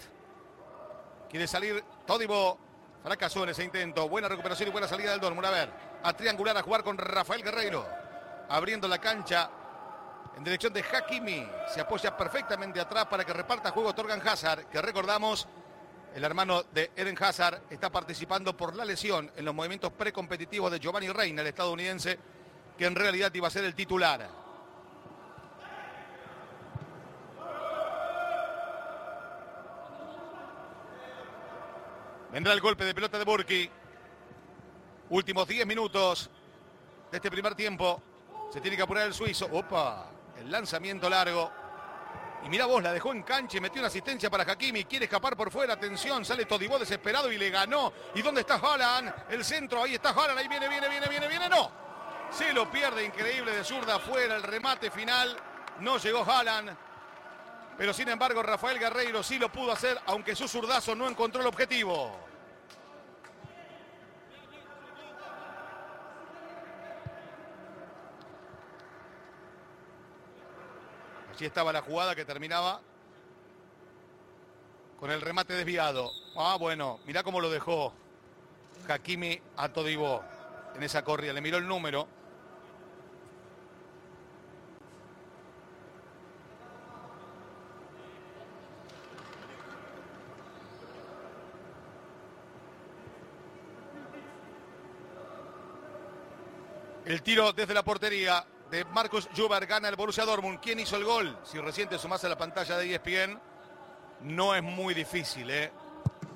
Quiere salir Todibo. Fracasó en ese intento. Buena recuperación y buena salida del Dortmund. A ver, a triangular a jugar con Rafael Guerreiro. Abriendo la cancha en dirección de Hakimi. Se apoya perfectamente atrás para que reparta juego Torgan Hazard, que recordamos, el hermano de Eden Hazard está participando por la lesión en los movimientos precompetitivos de Giovanni Reina, el estadounidense, que en realidad iba a ser el titular. Vendrá el golpe de pelota de Burki. Últimos 10 minutos de este primer tiempo. Se tiene que apurar el suizo. Opa, el lanzamiento largo. Y mira vos, la dejó en cancha y metió una asistencia para Hakimi. Quiere escapar por fuera. Atención, sale Todibó desesperado y le ganó. ¿Y dónde está Haaland? El centro, ahí está Haaland. Ahí viene, viene, viene, viene, viene. No. Se lo pierde increíble de zurda afuera. El remate final. No llegó Haaland. Pero sin embargo, Rafael Guerreiro sí lo pudo hacer, aunque su zurdazo no encontró el objetivo. Allí estaba la jugada que terminaba con el remate desviado. Ah, bueno, mirá cómo lo dejó Hakimi a Todibó en esa corrida. Le miró el número. El tiro desde la portería de Marcos Juber gana el Borussia Dortmund. ¿Quién hizo el gol? Si recién te sumás a la pantalla de ESPN, no es muy difícil. ¿eh?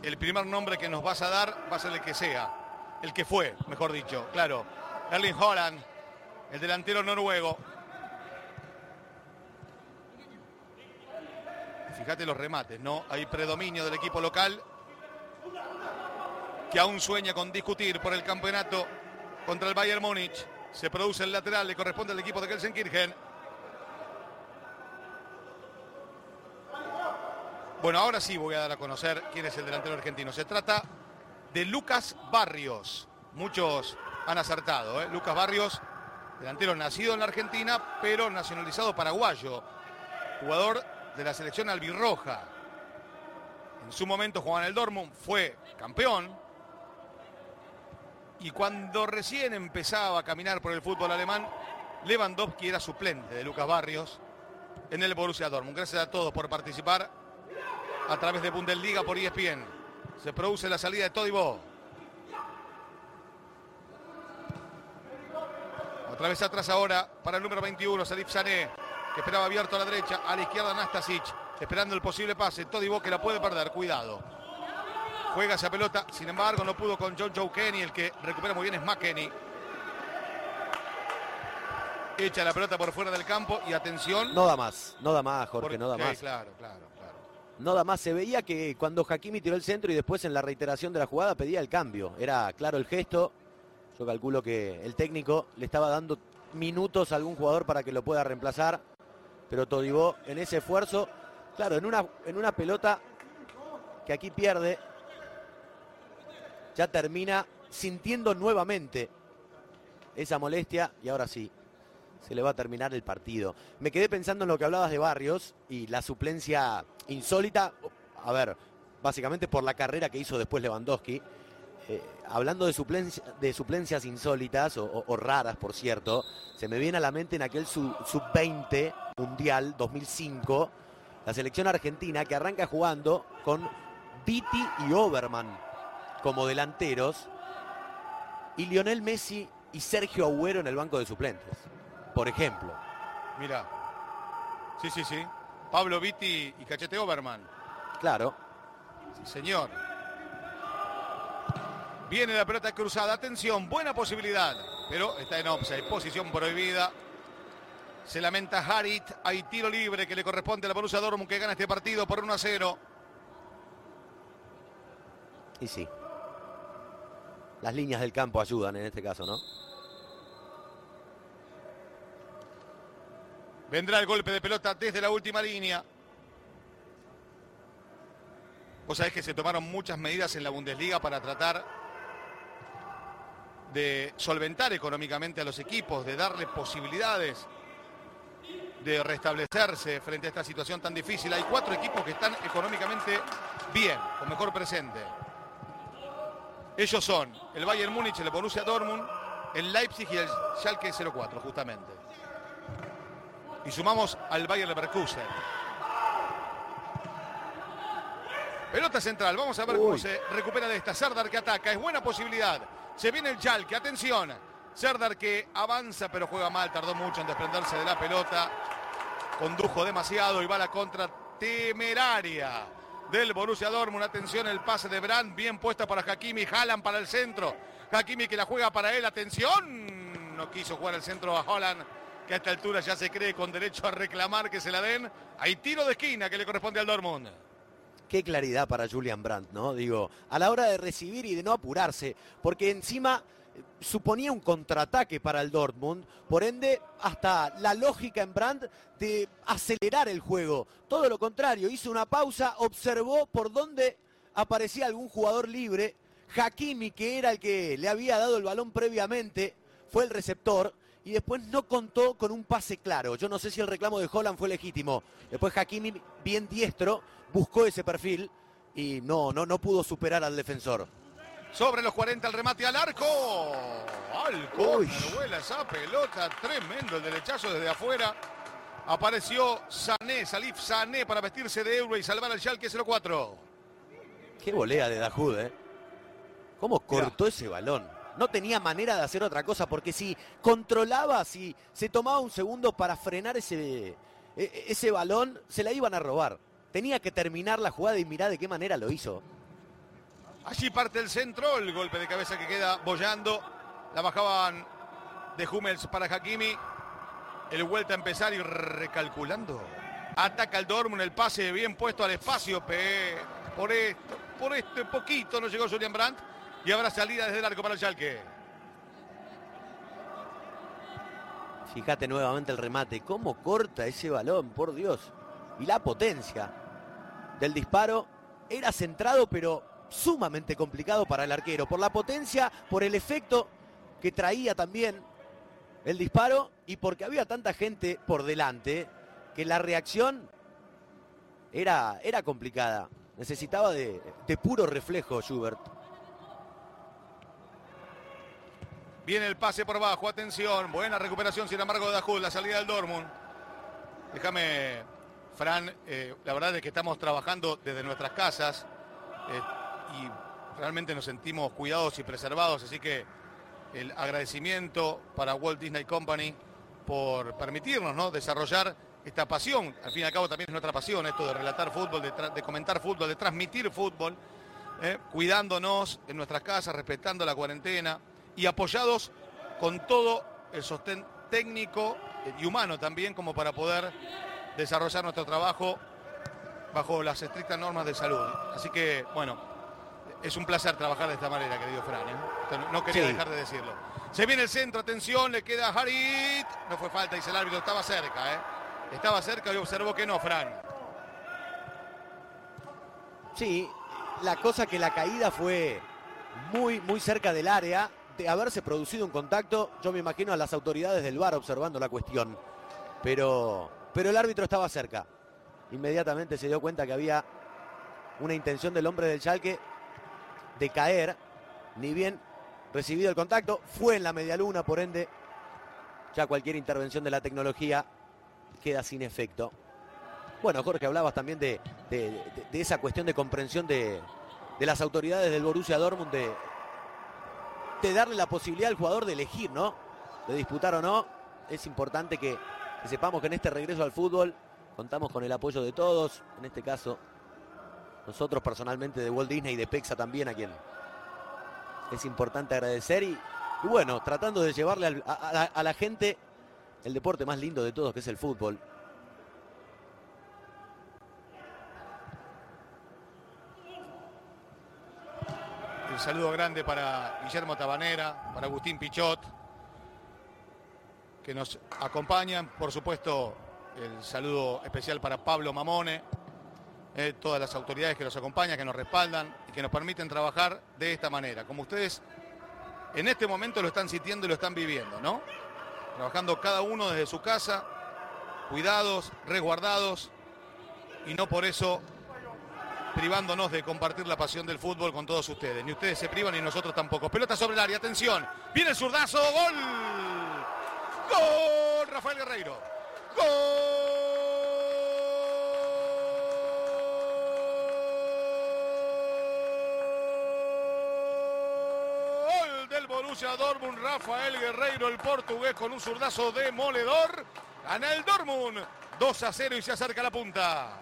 El primer nombre que nos vas a dar va a ser el que sea. El que fue, mejor dicho. Claro. Erling Holland, el delantero noruego. Fíjate los remates, ¿no? Hay predominio del equipo local que aún sueña con discutir por el campeonato contra el Bayern Múnich. Se produce el lateral, le corresponde al equipo de Gelsenkirchen. Bueno, ahora sí voy a dar a conocer quién es el delantero argentino. Se trata de Lucas Barrios. Muchos han acertado. ¿eh? Lucas Barrios, delantero nacido en la Argentina, pero nacionalizado paraguayo. Jugador de la selección albirroja. En su momento jugaba en el Dortmund, fue campeón, y cuando recién empezaba a caminar por el fútbol alemán, Lewandowski era suplente de Lucas Barrios en el Borussia Dortmund. Gracias a todos por participar a través de Bundesliga por ESPN. Se produce la salida de Todibo. Otra vez atrás ahora para el número 21, Salif Sané, que esperaba abierto a la derecha, a la izquierda Nastasic, esperando el posible pase. Todibo que la puede perder, cuidado. Juega esa pelota, sin embargo no pudo con John Joe Kenny, el que recupera muy bien es McKenny. Echa la pelota por fuera del campo y atención. No da más, no da más, Jorge, no da más. Claro, claro, claro. no da más. Se veía que cuando Hakimi tiró el centro y después en la reiteración de la jugada pedía el cambio. Era claro el gesto. Yo calculo que el técnico le estaba dando minutos a algún jugador para que lo pueda reemplazar. Pero Todibó en ese esfuerzo, claro, en una, en una pelota que aquí pierde, ya termina sintiendo nuevamente esa molestia y ahora sí, se le va a terminar el partido. Me quedé pensando en lo que hablabas de Barrios y la suplencia insólita, a ver, básicamente por la carrera que hizo después Lewandowski. Eh, hablando de, de, suplencias insólitas o, raras, por cierto, se me viene a la mente en aquel sub-20 Mundial 2005, la selección argentina que arranca jugando con Viti y Oberman como delanteros y Lionel Messi y Sergio Agüero en el banco de suplentes, por ejemplo. Mira, sí, sí, sí. Pablo Vitti y Cachete Oberman. Claro. Sí, señor. Viene la pelota cruzada. Atención, buena posibilidad. Pero está en offside. Posición prohibida. Se lamenta Harit. Hay tiro libre que le corresponde a la Borussia Dortmund que gana este partido por 1 a 0. Y sí. Las líneas del campo ayudan en este caso, ¿no? Vendrá el golpe de pelota desde la última línea. Vos sabés que se tomaron muchas medidas en la Bundesliga para tratar de solventar económicamente a los equipos, de darle posibilidades de restablecerse frente a esta situación tan difícil. Hay cuatro equipos que están económicamente bien, con mejor presente. Ellos son el Bayern Múnich, el Borussia Dortmund, el Leipzig y el Schalke 04, justamente y sumamos al Bayern Leverkusen. Pelota central, vamos a ver cómo se recupera de esta. Serdar que ataca, es buena posibilidad. Se viene el Chalque, atención. Serdar que avanza pero juega mal, tardó mucho en desprenderse de la pelota. Condujo demasiado y va a la contra temeraria del Borussia Dortmund. Atención, el pase de Brandt, bien puesta para Hakimi, Jalan para el centro. Hakimi que la juega para él, atención. No quiso jugar el centro a Holland que a esta altura ya se cree con derecho a reclamar que se la den. Hay tiro de esquina que le corresponde al Dortmund. Qué claridad para Julian Brandt, ¿no? Digo, a la hora de recibir y de no apurarse, porque encima suponía un contraataque para el Dortmund, por ende hasta la lógica en Brandt de acelerar el juego. Todo lo contrario, hizo una pausa, observó por dónde aparecía algún jugador libre. Hakimi, que era el que le había dado el balón previamente, fue el receptor y después no contó con un pase claro. Yo no sé si el reclamo de Holland fue legítimo. Después Hakimi, bien diestro, buscó ese perfil y no, no, no pudo superar al defensor. Sobre los 40 el remate al arco. Al córner, vuela esa pelota. Tremendo el derechazo desde afuera. Apareció Sané, Salif Sané para vestirse de euro y salvar al Schalke 04. Qué volea de Dahoud, ¿eh? ¿Cómo cortó ese balón? no tenía manera de hacer otra cosa, porque si controlaba, si se tomaba un segundo para frenar ese, e, e, ese balón, se la iban a robar. Tenía que terminar la jugada y mirar de qué manera lo hizo. Allí parte el centro, el golpe de cabeza que queda bollando. La bajaban de Hummels para Hakimi. El vuelta a empezar y recalculando. Ataca el Dortmund, el pase bien puesto al espacio. Por esto, por este poquito no llegó Julian Brandt. Y habrá salida desde el arco para el Schalke. Fíjate nuevamente el remate. ¿Cómo corta ese balón? Por Dios. Y la potencia del disparo era centrado, pero sumamente complicado para el arquero. Por la potencia, por el efecto que traía también el disparo y porque había tanta gente por delante que la reacción era, era complicada. Necesitaba de, puro reflejo Schubert. Viene el pase por abajo, atención, buena recuperación sin embargo de Dajud, la salida del Dortmund. Déjame, Fran, eh, la verdad es que estamos trabajando desde nuestras casas eh, y realmente nos sentimos cuidados y preservados, así que el agradecimiento para Walt Disney Company por permitirnos ¿no? desarrollar esta pasión, al fin y al cabo también es nuestra pasión esto de relatar fútbol, de, comentar fútbol, de transmitir fútbol, eh, cuidándonos en nuestras casas, respetando la cuarentena y apoyados con todo el sostén técnico y humano también como para poder desarrollar nuestro trabajo bajo las estrictas normas de salud. Así que, bueno, es un placer trabajar de esta manera, querido Fran. ¿eh? No quería Sí. dejar de decirlo. Se viene el centro, atención, le queda a Harit. No fue falta, dice el árbitro, estaba cerca, ¿eh? Estaba cerca y observó que no, Fran. Sí, la cosa que la caída fue muy, muy cerca del área. De haberse producido un contacto, yo me imagino a las autoridades del VAR observando la cuestión. Pero, pero el árbitro estaba cerca. Inmediatamente se dio cuenta que había una intención del hombre del Schalke de caer. Ni bien recibido el contacto, fue en la medialuna, por ende, ya cualquier intervención de la tecnología queda sin efecto. Bueno, Jorge, hablabas también de, de- esa cuestión de comprensión de, de las autoridades del Borussia Dortmund de, de darle la posibilidad al jugador de elegir, ¿no? De disputar o no. Es importante que, que sepamos que en este regreso al fútbol contamos con el apoyo de todos. En este caso, nosotros personalmente de Walt Disney y de Pexa también, a quien es importante agradecer. Y, bueno, tratando de llevarle a- a la- gente el deporte más lindo de todos, que es el fútbol. El saludo grande para Guillermo Tabanera, para Agustín Pichot, que nos acompañan. Por supuesto, el saludo especial para Pablo Mamone, eh, todas las autoridades que nos acompañan, que nos respaldan y que nos permiten trabajar de esta manera. Como ustedes en este momento lo están sintiendo y lo están viviendo, ¿no? Trabajando cada uno desde su casa, cuidados, resguardados y no por eso privándonos de compartir la pasión del fútbol con todos ustedes. Ni ustedes se privan ni nosotros tampoco. Pelota sobre el área, atención. Viene el zurdazo, gol. Gol, Rafael Guerreiro. Gol del Borussia Dortmund, Rafael Guerreiro, el portugués con un zurdazo demoledor. Gana el Dortmund 2 a 0 y se acerca a la punta.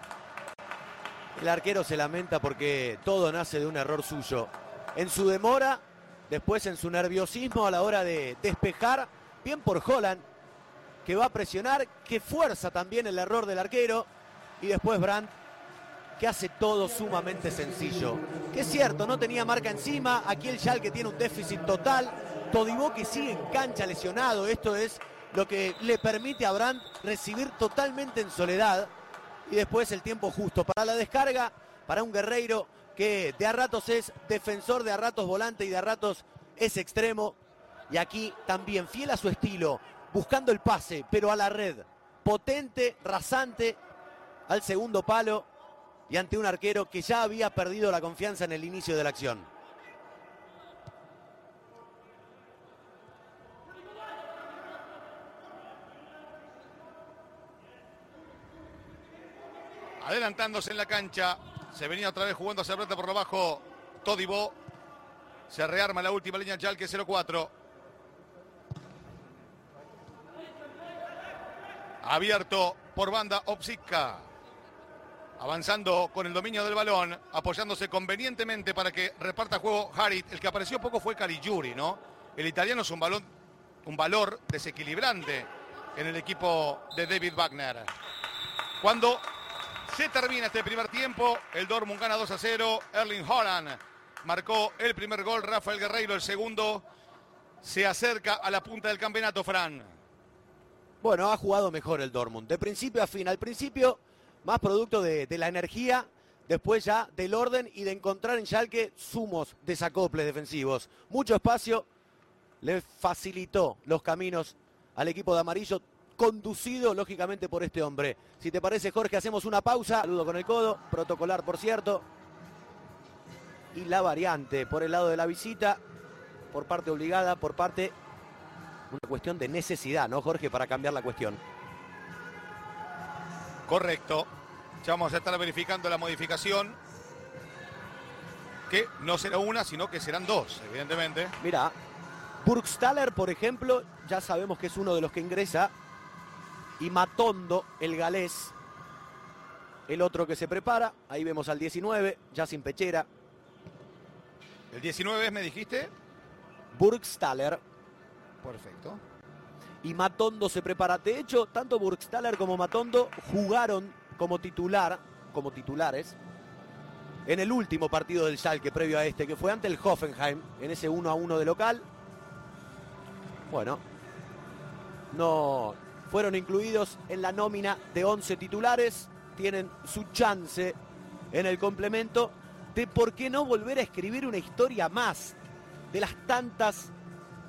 El arquero se lamenta porque todo nace de un error suyo. En su demora, después en su nerviosismo a la hora de despejar, bien por Holland, que va a presionar, que fuerza también el error del arquero, y después Brandt, que hace todo sumamente sencillo. Que es cierto, no tenía marca encima, aquí el Schalke tiene un déficit total, Todibó que sigue en cancha lesionado, esto es lo que le permite a Brandt recibir totalmente en soledad y después el tiempo justo para la descarga, para un guerreiro que de a ratos es defensor, de a ratos volante y de a ratos es extremo. Y aquí también fiel a su estilo, buscando el pase, pero a la red. Potente, rasante, al segundo palo y ante un arquero que ya había perdido la confianza en el inicio de la acción. Adelantándose en la cancha. Se venía otra vez jugando hacia plata por lo bajo. Todibó. Se rearma la última línea Chalque 0-4. Abierto por banda Opsica. Avanzando con el dominio del balón. Apoyándose convenientemente para que reparta juego Harit. El que apareció poco fue Caligiuri, ¿no? El italiano es un balón, un valor desequilibrante en el equipo de David Wagner. Cuando se termina este primer tiempo, el Dortmund gana 2 a 0. Erling Holland marcó el primer gol, Rafael Guerreiro el segundo. Se acerca a la punta del campeonato, Fran. Bueno, ha jugado mejor el Dortmund, de principio a fin. Al principio, más producto de, la energía, después ya del orden y de encontrar en Schalke sumos desacoples defensivos. Mucho espacio le facilitó los caminos al equipo de amarillo, conducido lógicamente por este hombre. Si te parece, Jorge, hacemos una pausa. Saludo con el codo, protocolar, por cierto. Y la variante por el lado de la visita, por parte obligada, por parte una cuestión de necesidad, ¿no, Jorge? Para cambiar la cuestión. Correcto. Ya vamos a estar verificando la modificación. Que no será una, sino que serán dos, evidentemente. Mira, Burgstaller, por ejemplo, ya sabemos que es uno de los que ingresa. Y Matondo, el galés, el otro que se prepara. Ahí vemos al 19, ya sin pechera. El 19 es, me dijiste. Burgstaller Perfecto. Y Matondo se prepara. De hecho, tanto Burgstaller como Matondo jugaron como titular como titulares en el último partido del Schalke previo a este, que fue ante el Hoffenheim, en ese 1 a 1 de local. Bueno, no fueron incluidos en la nómina de 11 titulares, tienen su chance en el complemento de por qué no volver a escribir una historia más de las tantas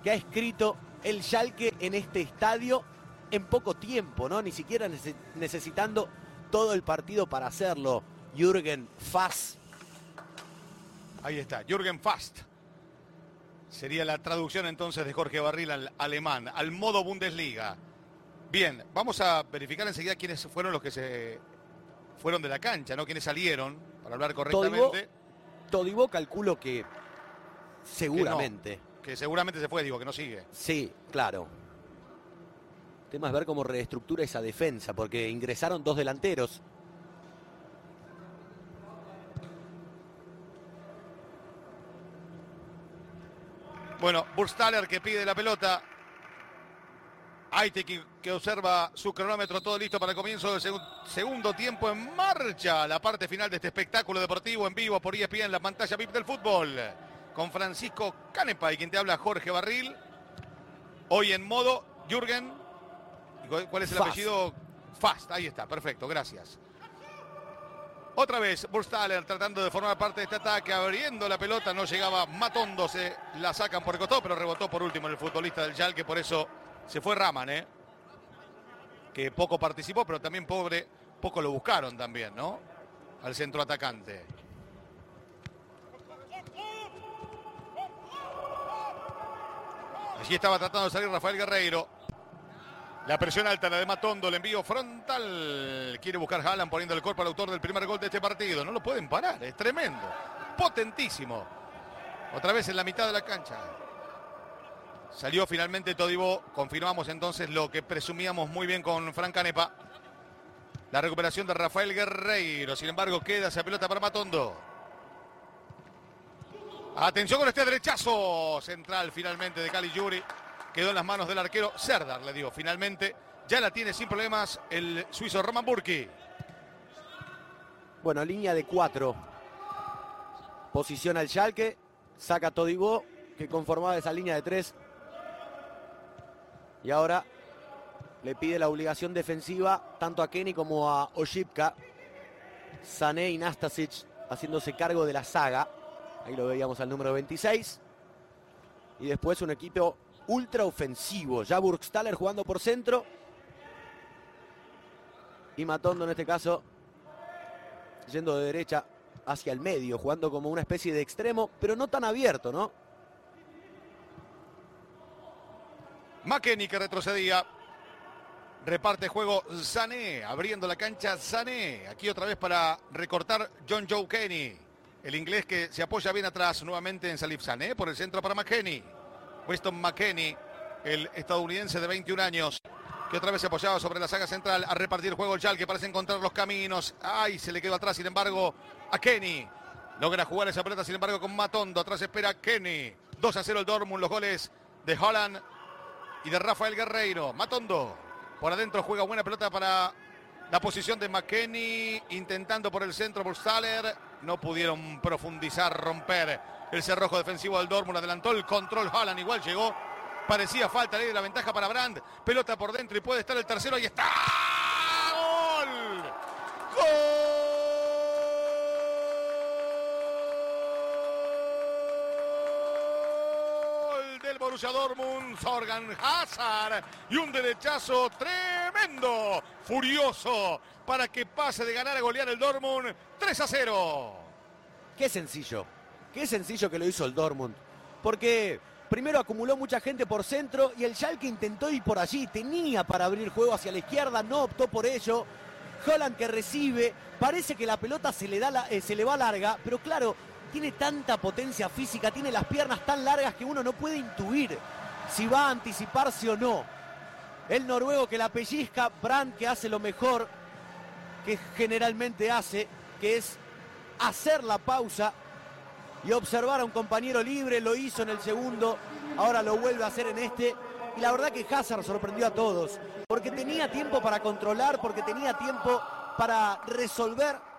que ha escrito el Schalke en este estadio en poco tiempo, ¿no? Ni siquiera necesitando todo el partido para hacerlo. Jürgen Fass. Ahí está, Jürgen Fast. Sería la traducción entonces de Jorge Barril al alemán, al modo Bundesliga. Bien, vamos a verificar enseguida quiénes fueron los que se fueron de la cancha, ¿no? Quiénes salieron, para hablar correctamente. Todibo, calculo que seguramente. Que, seguramente se fue, digo, que no sigue. Sí, claro. El tema es ver cómo reestructura esa defensa, porque ingresaron dos delanteros. Bueno, Burstaller que pide la pelota. Aite que observa su cronómetro, todo listo para el comienzo del segundo tiempo en marcha. La parte final de este espectáculo deportivo en vivo por ESPN, la pantalla VIP del fútbol. Con Francisco Canepa y quien te habla Jorge Barril. Hoy en modo Jürgen. ¿Cuál es el apellido? Fast, ahí está, perfecto, gracias. Otra vez Burstaller tratando de formar parte de este ataque, abriendo la pelota, no llegaba Matondo, se la sacan por el costado, pero rebotó por último el futbolista del que por eso se fue Raman, ¿eh? Que poco participó, pero también pobre, poco lo buscaron también, ¿no? Al centro atacante. Allí estaba tratando de salir Rafael Guerreiro. La presión alta, la de Matondo, el envío frontal. Quiere buscar Haaland poniendo el cuerpo al autor del primer gol de este partido. No lo pueden parar, es tremendo. Potentísimo. Otra vez en la mitad de la cancha. Salió finalmente Todibo. Confirmamos entonces lo que presumíamos muy bien con Frank Canepa. La recuperación de Rafael Guerreiro. Sin embargo, queda esa pelota para Matondo. Atención con este derechazo central finalmente de Cali Yuri. Quedó en las manos del arquero Serdar, le digo. Finalmente ya la tiene sin problemas el suizo Roman Burki. Bueno, línea de cuatro. Posiciona el Schalke. Saca Todibo, que conformaba esa línea de tres y ahora le pide la obligación defensiva tanto a Kenny como a Oshipka. Sané y Nastasic haciéndose cargo de la saga. Ahí lo veíamos al número 26. Y después un equipo ultra ofensivo. Ya Burgstaller jugando por centro. Y Matondo en este caso yendo de derecha hacia el medio, jugando como una especie de extremo, pero no tan abierto, ¿no? McKenny que retrocedía. Reparte juego Sané, abriendo la cancha Sané. Aquí otra vez para recortar John Joe Kenny. El inglés que se apoya bien atrás nuevamente en Salif Sané por el centro para McKenny. Weston McKenny, el estadounidense de 21 años, que otra vez se apoyaba sobre la saga central a repartir juego el que parece encontrar los caminos. Ay, se le quedó atrás, sin embargo, a Kenny. Logra jugar esa pelota, sin embargo, con Matondo. Atrás espera Kenny. 2 a 0 el Dortmund, los goles de Holland y de Rafael Guerreiro. Matondo. Por adentro juega buena pelota para la posición de McKenny. Intentando por el centro Bursaler. No pudieron profundizar, romper el cerrojo defensivo del Dortmund. Adelantó el control. Haaland igual llegó. Parecía falta de la ventaja para Brand. Pelota por dentro y puede estar el tercero. Ahí está. ¡Gol! Borussia Dortmund, Sorgan Hazard y un derechazo tremendo, furioso, para que pase de ganar a golear el Dortmund 3 a 0. Qué sencillo, qué sencillo que lo hizo el Dortmund, porque primero acumuló mucha gente por centro y el Schalke intentó ir por allí, tenía para abrir juego hacia la izquierda, no optó por ello. Holland que recibe, parece que la pelota se le, da eh, se le va larga, pero claro, tiene tanta potencia física, tiene las piernas tan largas que uno no puede intuir si va a anticiparse o no. El noruego que la pellizca, Brandt que hace lo mejor que generalmente hace, que es hacer la pausa y observar a un compañero libre, lo hizo en el segundo, ahora lo vuelve a hacer en este. Y la verdad que Hazard sorprendió a todos, porque tenía tiempo para controlar, porque tenía tiempo para resolver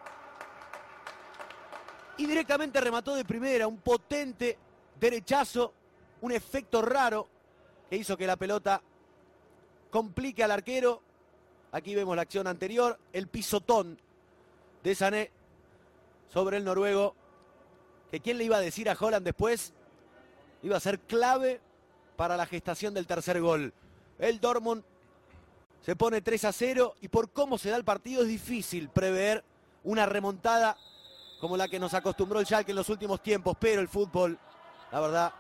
y directamente remató de primera, un potente derechazo, un efecto raro que hizo que la pelota complique al arquero. Aquí vemos la acción anterior, el pisotón de Sané sobre el noruego, que quién le iba a decir a Holland después, iba a ser clave para la gestación del tercer gol. El Dortmund se pone 3 a 0 y por cómo se da el partido es difícil prever una remontada como la que nos acostumbró el Schalke en los últimos tiempos, pero el fútbol, la verdad,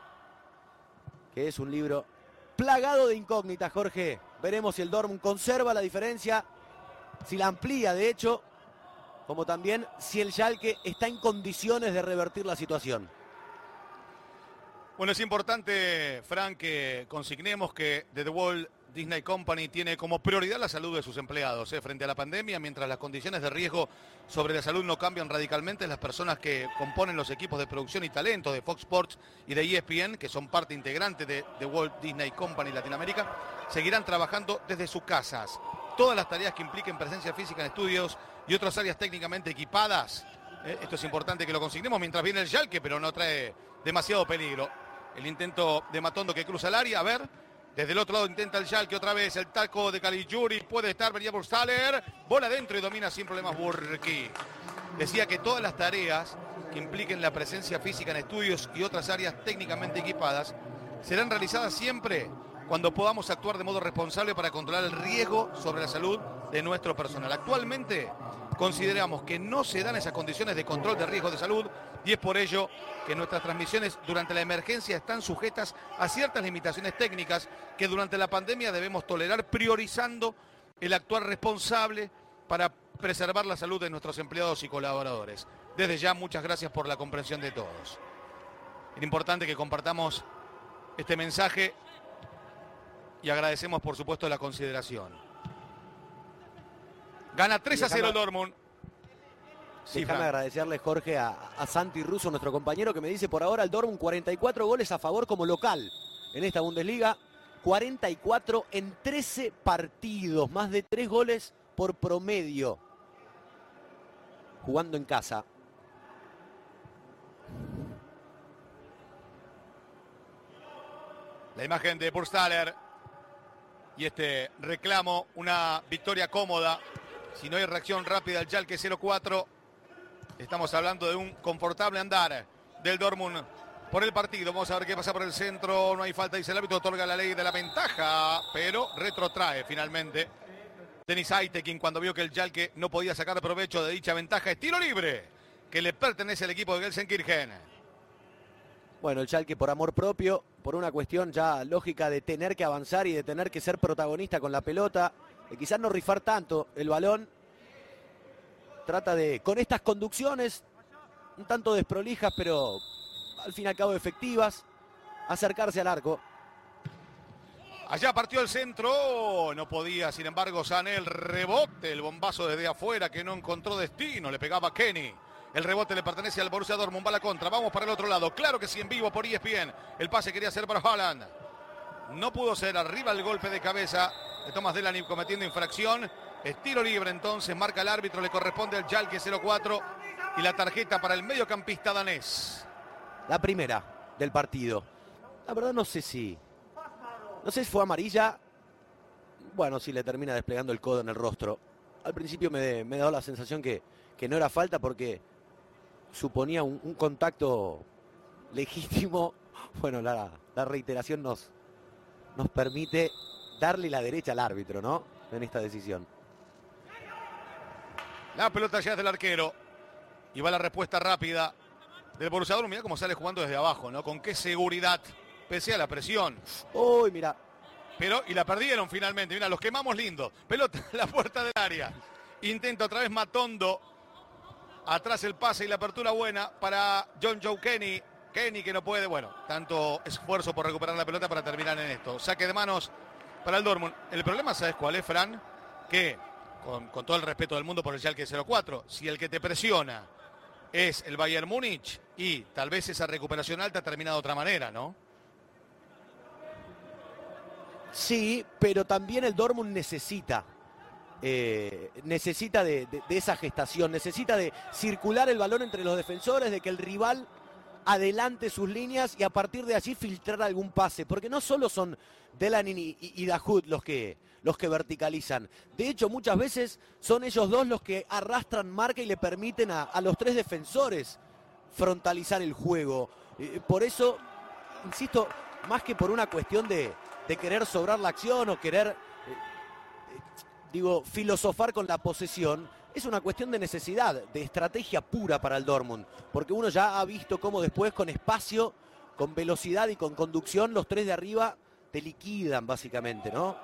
que es un libro plagado de incógnitas, Jorge. Veremos si el Dortmund conserva la diferencia, si la amplía, de hecho, como también si el Schalke está en condiciones de revertir la situación. Bueno, es importante, Frank, que consignemos que The Wall Disney Company tiene como prioridad la salud de sus empleados ¿eh? frente a la pandemia, mientras las condiciones de riesgo sobre la salud no cambian radicalmente, las personas que componen los equipos de producción y talento de Fox Sports y de ESPN, que son parte integrante de Walt Disney Company Latinoamérica, seguirán trabajando desde sus casas. Todas las tareas que impliquen presencia física en estudios y otras áreas técnicamente equipadas, ¿eh? esto es importante que lo consignemos mientras viene el Yalque, pero no trae demasiado peligro. El intento de Matondo que cruza el área, a ver, desde el otro lado intenta el Schalke otra vez. El taco de Caligiuri puede estar, venía por. Bola adentro y domina sin problemas Burki. Decía que todas las tareas que impliquen la presencia física en estudios y otras áreas técnicamente equipadas serán realizadas siempre cuando podamos actuar de modo responsable para controlar el riesgo sobre la salud de nuestro personal. Actualmente consideramos que no se dan esas condiciones de control de riesgo de salud y es por ello que nuestras transmisiones durante la emergencia están sujetas a ciertas limitaciones técnicas que durante la pandemia debemos tolerar priorizando el actuar responsable para preservar la salud de nuestros empleados y colaboradores. Desde ya, muchas gracias por la comprensión de todos. Es importante que compartamos este mensaje y agradecemos, por supuesto, la consideración. Gana 3 a 0 el Dortmund. Sí, Déjame agradecerle, Jorge, a, Santi Russo, nuestro compañero, que me dice por ahora el Dortmund 44 goles a favor como local en esta Bundesliga. 44 en 13 partidos, más de 3 goles por promedio. Jugando en casa. La imagen de Burstaller y este reclamo, una victoria cómoda. Si no hay reacción rápida al Jalque 0-4, estamos hablando de un confortable andar del Dortmund por el partido. Vamos a ver qué pasa por el centro. No hay falta, dice el árbitro, otorga la ley de la ventaja, pero retrotrae finalmente. Denis Aitekin cuando vio que el Jalque no podía sacar provecho de dicha ventaja. Estilo libre que le pertenece al equipo de Gelsenkirchen. Bueno, el Schalke por amor propio, por una cuestión ya lógica de tener que avanzar y de tener que ser protagonista con la pelota, de quizás no rifar tanto el balón. Trata de, con estas conducciones, un tanto desprolijas, pero al fin y al cabo efectivas, acercarse al arco. Allá partió el centro, no podía, sin embargo, Sané el rebote, el bombazo desde afuera que no encontró destino, le pegaba Kenny. El rebote le pertenece al Borussia Dortmund. Va la contra. Vamos para el otro lado. Claro que sí, en vivo por ESPN. El pase quería ser para Haaland. No pudo ser. Arriba el golpe de cabeza de Thomas Delaney cometiendo infracción. Estilo libre entonces. Marca el árbitro. Le corresponde al Jalke 04. Y la tarjeta para el mediocampista danés. La primera del partido. La verdad no sé si... No sé si fue amarilla. Bueno, si le termina desplegando el codo en el rostro. Al principio me, me dado la sensación que, que no era falta porque suponía un, contacto legítimo. Bueno, la, reiteración nos, nos permite darle la derecha al árbitro, ¿no? En esta decisión. La pelota ya es del arquero. Y va la respuesta rápida del Borussia Mira cómo sale jugando desde abajo, ¿no? Con qué seguridad, pese a la presión. Uy, mira. Pero, y la perdieron finalmente. Mira, los quemamos lindo. Pelota en la puerta del área. Intenta otra vez Matondo Atrás el pase y la apertura buena para John Joe Kenny. Kenny que no puede, bueno, tanto esfuerzo por recuperar la pelota para terminar en esto. Saque de manos para el Dortmund. El problema, ¿sabes cuál es, Fran? Que, con, todo el respeto del mundo por el Schalke 04, si el que te presiona es el Bayern Múnich y tal vez esa recuperación alta termina de otra manera, ¿no? Sí, pero también el Dortmund necesita eh, necesita de, de esa gestación, necesita de circular el balón entre los defensores, de que el rival adelante sus líneas y a partir de allí filtrar algún pase, porque no solo son Delaney y, y los que, los que verticalizan. De hecho, muchas veces son ellos dos los que arrastran marca y le permiten a, a los tres defensores frontalizar el juego. Eh, por eso, insisto, más que por una cuestión de, de querer sobrar la acción o querer, eh, digo, filosofar con la posesión, es una cuestión de necesidad, de estrategia pura para el Dortmund, porque uno ya ha visto cómo después con espacio, con velocidad y con conducción, los tres de arriba te liquidan básicamente, ¿no?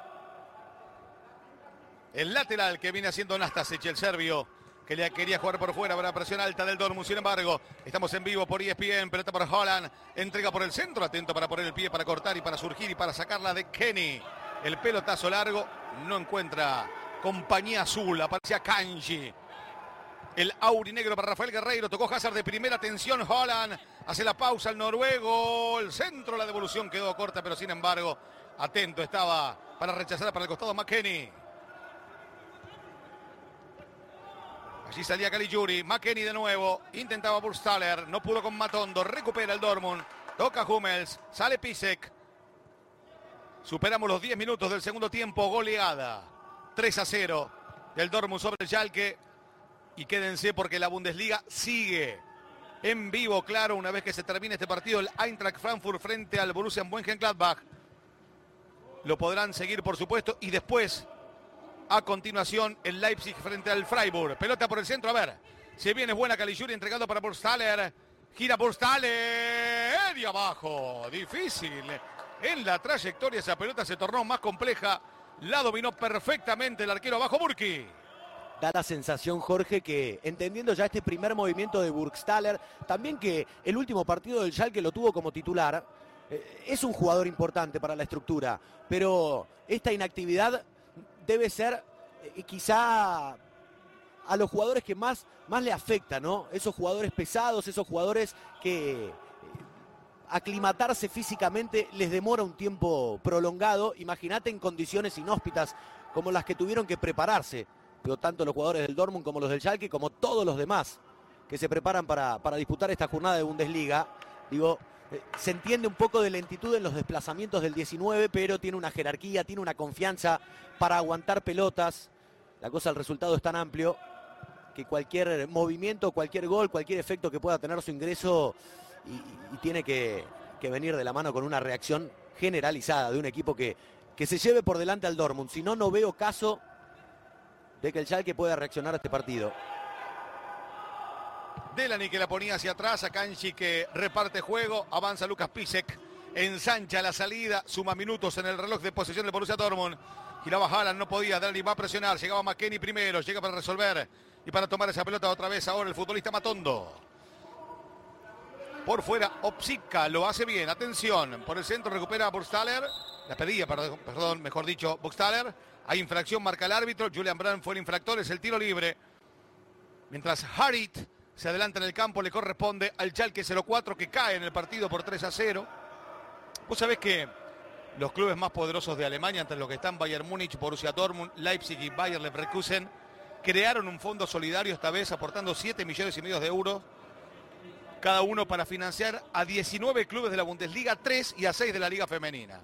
El lateral que viene haciendo Nastasic, el serbio, que le quería jugar por fuera, para presión alta del Dortmund. Sin embargo, estamos en vivo por ESPN, pelota por Holland, entrega por el centro, atento para poner el pie, para cortar y para surgir y para sacarla de Kenny. El pelotazo largo no encuentra compañía azul, aparece a Kanji. El aurinegro para Rafael Guerreiro, tocó Hazard de primera atención, Holland hace la pausa el noruego, el centro, la devolución quedó corta, pero sin embargo, atento estaba para rechazar para el costado McKenny. Allí salía Caligiuri, McKenny de nuevo, intentaba Burstaller, no pudo con Matondo, recupera el Dortmund, toca Hummels, sale Pisek. Superamos los 10 minutos del segundo tiempo, goleada. 3 a 0 del Dortmund sobre el Schalke. Y quédense porque la Bundesliga sigue en vivo, claro, una vez que se termine este partido, el Eintracht Frankfurt frente al Borussia Mönchengladbach. Lo podrán seguir, por supuesto, y después a continuación, el Leipzig frente al Freiburg. Pelota por el centro, a ver. Se viene buena Caligiuri entregado para Burstaller. Gira Burstaller. Y abajo. Difícil. En la trayectoria esa pelota se tornó más compleja. La dominó perfectamente el arquero abajo Burki. Da la sensación, Jorge, que entendiendo ya este primer movimiento de Burgstaller, también que el último partido del Schalke lo tuvo como titular, eh, es un jugador importante para la estructura, pero esta inactividad debe ser eh, quizá a los jugadores que más, más le afecta, ¿no? Esos jugadores pesados, esos jugadores que aclimatarse físicamente les demora un tiempo prolongado. Imagínate en condiciones inhóspitas como las que tuvieron que prepararse, pero tanto los jugadores del Dortmund como los del Schalke, como todos los demás que se preparan para, para disputar esta jornada de Bundesliga. Digo, eh, se entiende un poco de lentitud en los desplazamientos del 19, pero tiene una jerarquía, tiene una confianza para aguantar pelotas. La cosa, el resultado es tan amplio que cualquier movimiento, cualquier gol, cualquier efecto que pueda tener su ingreso y, tiene que, venir de la mano con una reacción generalizada de un equipo que, que se lleve por delante al Dortmund. Si no, no veo caso de que el Schalke pueda reaccionar a este partido. Delany que la ponía hacia atrás, a Kanji que reparte juego, avanza Lucas Pisek, ensancha la salida, suma minutos en el reloj de posesión del Borussia Dortmund. Giraba Haaland, no podía, Delany va a presionar, llegaba McKenny primero, llega para resolver y para tomar esa pelota otra vez ahora el futbolista Matondo. Por fuera, Opsica lo hace bien, atención, por el centro recupera a Burstaller, la pedía, perdón, mejor dicho, Burstaller. Hay infracción, marca el árbitro, Julian Brand fue el infractor, es el tiro libre. Mientras Harit se adelanta en el campo, le corresponde al Chalke 04 que cae en el partido por 3 a 0. Vos sabés que los clubes más poderosos de Alemania, entre los que están Bayern Múnich, Borussia Dortmund, Leipzig y Bayer Leverkusen, crearon un fondo solidario esta vez aportando 7 millones y medio de euros cada uno para financiar a 19 clubes de la Bundesliga, 3 y a 6 de la Liga Femenina.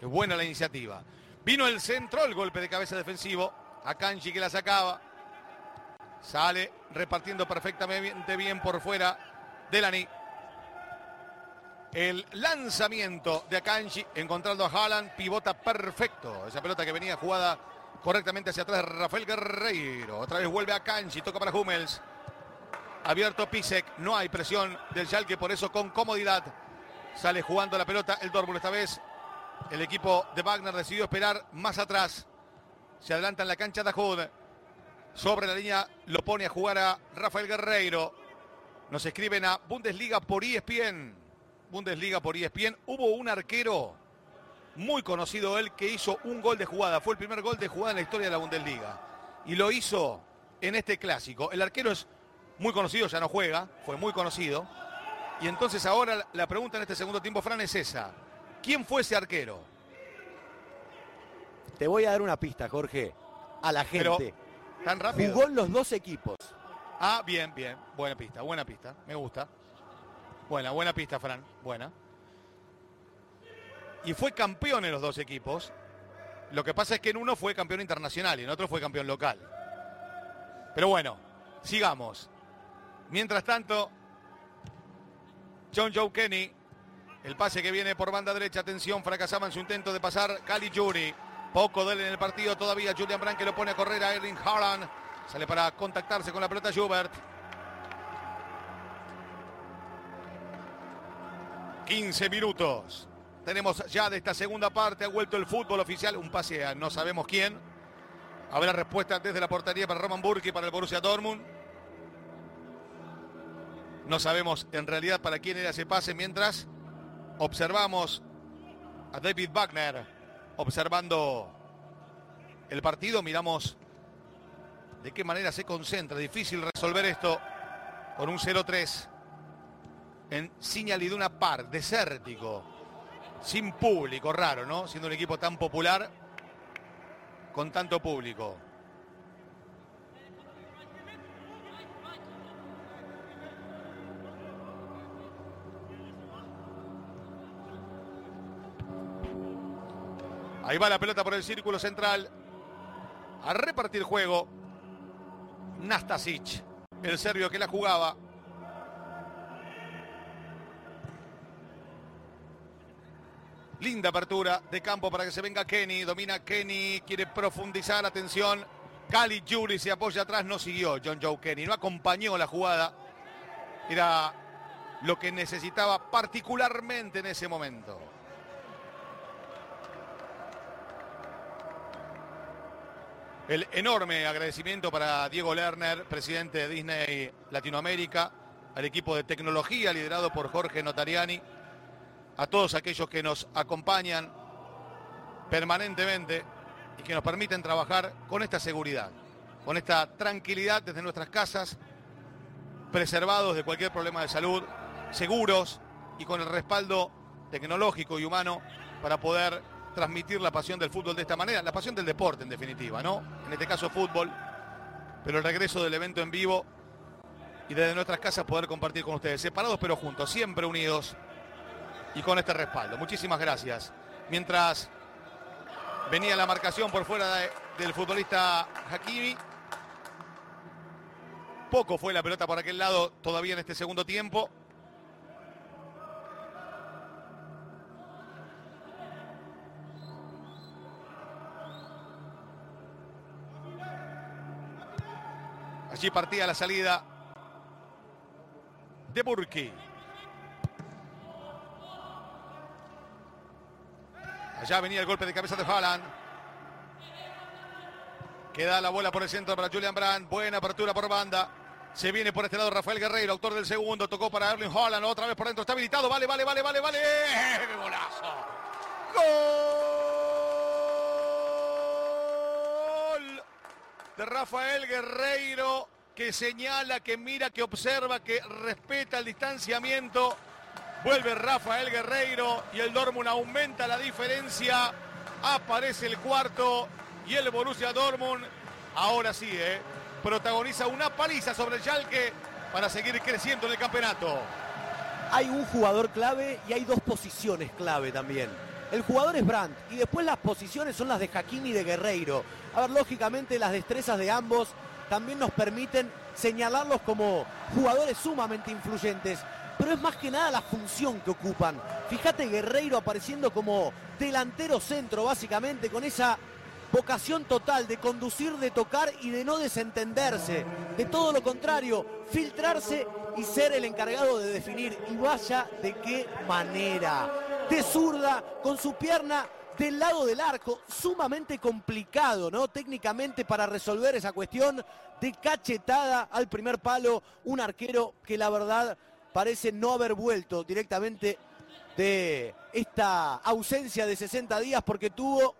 Es buena la iniciativa. Vino el centro, el golpe de cabeza defensivo, a Kanji que la sacaba. Sale repartiendo perfectamente bien por fuera Delany. El lanzamiento de Akanji encontrando a Haaland, pivota perfecto. Esa pelota que venía jugada correctamente hacia atrás de Rafael Guerreiro. Otra vez vuelve a Kanji, toca para Hummels. Abierto Pisek, no hay presión del Schalke, por eso con comodidad sale jugando la pelota el Dortmund esta vez. El equipo de Wagner decidió esperar más atrás. Se adelanta en la cancha Dahoud. Sobre la línea lo pone a jugar a Rafael Guerreiro. Nos escriben a Bundesliga por ESPN. Bundesliga por ESPN. Hubo un arquero muy conocido él que hizo un gol de jugada. Fue el primer gol de jugada en la historia de la Bundesliga. Y lo hizo en este clásico. El arquero es muy conocido, ya no juega, fue muy conocido. Y entonces ahora la pregunta en este segundo tiempo, Fran, es esa. ¿Quién fue ese arquero? Te voy a dar una pista, Jorge. a la Pero, gente. ¿Tan rápido? Jugó en los dos equipos. Ah, bien, bien. Buena pista, buena pista. Me gusta. Buena, buena pista, Fran. Buena. Y fue campeón en los dos equipos. Lo que pasa es que en uno fue campeón internacional y en otro fue campeón local. Pero bueno, sigamos. Mientras tanto, John Joe Kenny, el pase que viene por banda derecha, atención, fracasaba en su intento de pasar Cali Jury. Poco de él en el partido todavía, Julian Brandt que lo pone a correr a Erling Haaland. Sale para contactarse con la pelota Schubert. 15 minutos. Tenemos ya de esta segunda parte, ha vuelto el fútbol oficial, un pase a no sabemos quién. Habrá respuesta desde la portería para Roman Burki para el Borussia Dortmund. No sabemos en realidad para quién era ese pase mientras observamos a David Wagner observando el partido. Miramos de qué manera se concentra. Difícil resolver esto con un 0-3 en Señal Iduna Park, desértico, sin público, raro, ¿no? Siendo un equipo tan popular con tanto público. Ahí va la pelota por el círculo central. A repartir juego. Nastasic, el serbio que la jugaba. Linda apertura de campo para que se venga Kenny. Domina Kenny, quiere profundizar. Atención. Cali Jury se apoya atrás, no siguió John Joe Kenny. No acompañó la jugada. Era lo que necesitaba particularmente en ese momento. El enorme agradecimiento para Diego Lerner, presidente de Disney Latinoamérica, al equipo de tecnología liderado por Jorge Notariani, a todos aquellos que nos acompañan permanentemente y que nos permiten trabajar con esta seguridad, con esta tranquilidad desde nuestras casas, preservados de cualquier problema de salud, seguros y con el respaldo tecnológico y humano para poder transmitir la pasión del fútbol de esta manera, la pasión del deporte en definitiva, ¿no? En este caso fútbol, pero el regreso del evento en vivo y desde nuestras casas poder compartir con ustedes, separados pero juntos, siempre unidos y con este respaldo. Muchísimas gracias. Mientras venía la marcación por fuera de- del futbolista Hakimi, poco fue la pelota por aquel lado todavía en este segundo tiempo. Allí partía la salida de Burki. Allá venía el golpe de cabeza de Haaland. Queda la bola por el centro para Julian Brandt. Buena apertura por banda. Se viene por este lado Rafael Guerreiro, autor del segundo. Tocó para Erling Haaland. Otra vez por dentro. Está habilitado. Vale, vale, vale, vale, vale. ¡Gol! Rafael Guerreiro que señala, que mira, que observa, que respeta el distanciamiento. Vuelve Rafael Guerreiro y el Dortmund aumenta la diferencia. Aparece el cuarto y el Borussia Dortmund ahora sí, ¿eh? protagoniza una paliza sobre el Schalke para seguir creciendo en el campeonato. Hay un jugador clave y hay dos posiciones clave también. El jugador es Brandt y después las posiciones son las de Hakimi y de Guerreiro. A ver, lógicamente las destrezas de ambos también nos permiten señalarlos como jugadores sumamente influyentes. Pero es más que nada la función que ocupan. Fíjate Guerreiro apareciendo como delantero centro, básicamente, con esa vocación total de conducir, de tocar y de no desentenderse. De todo lo contrario, filtrarse y ser el encargado de definir. Y vaya de qué manera. De zurda, con su pierna del lado del arco, sumamente complicado, ¿no? Técnicamente para resolver esa cuestión de cachetada al primer palo, un arquero que la verdad parece no haber vuelto directamente de esta ausencia de 60 días porque tuvo,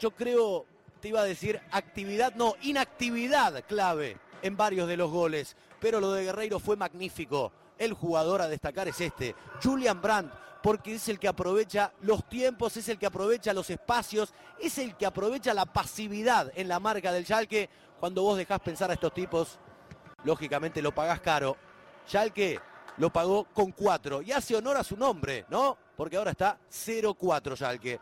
yo creo, te iba a decir actividad, no, inactividad clave en varios de los goles. pero lo de Guerreiro fue magnífico. El jugador a destacar es este, Julian Brandt, porque es el que aprovecha los tiempos, es el que aprovecha los espacios, es el que aprovecha la pasividad en la marca del Schalke. Cuando vos dejás pensar a estos tipos, lógicamente lo pagás caro. Schalke lo pagó con 4 y hace honor a su nombre, ¿no? Porque ahora está 0-4 Schalke.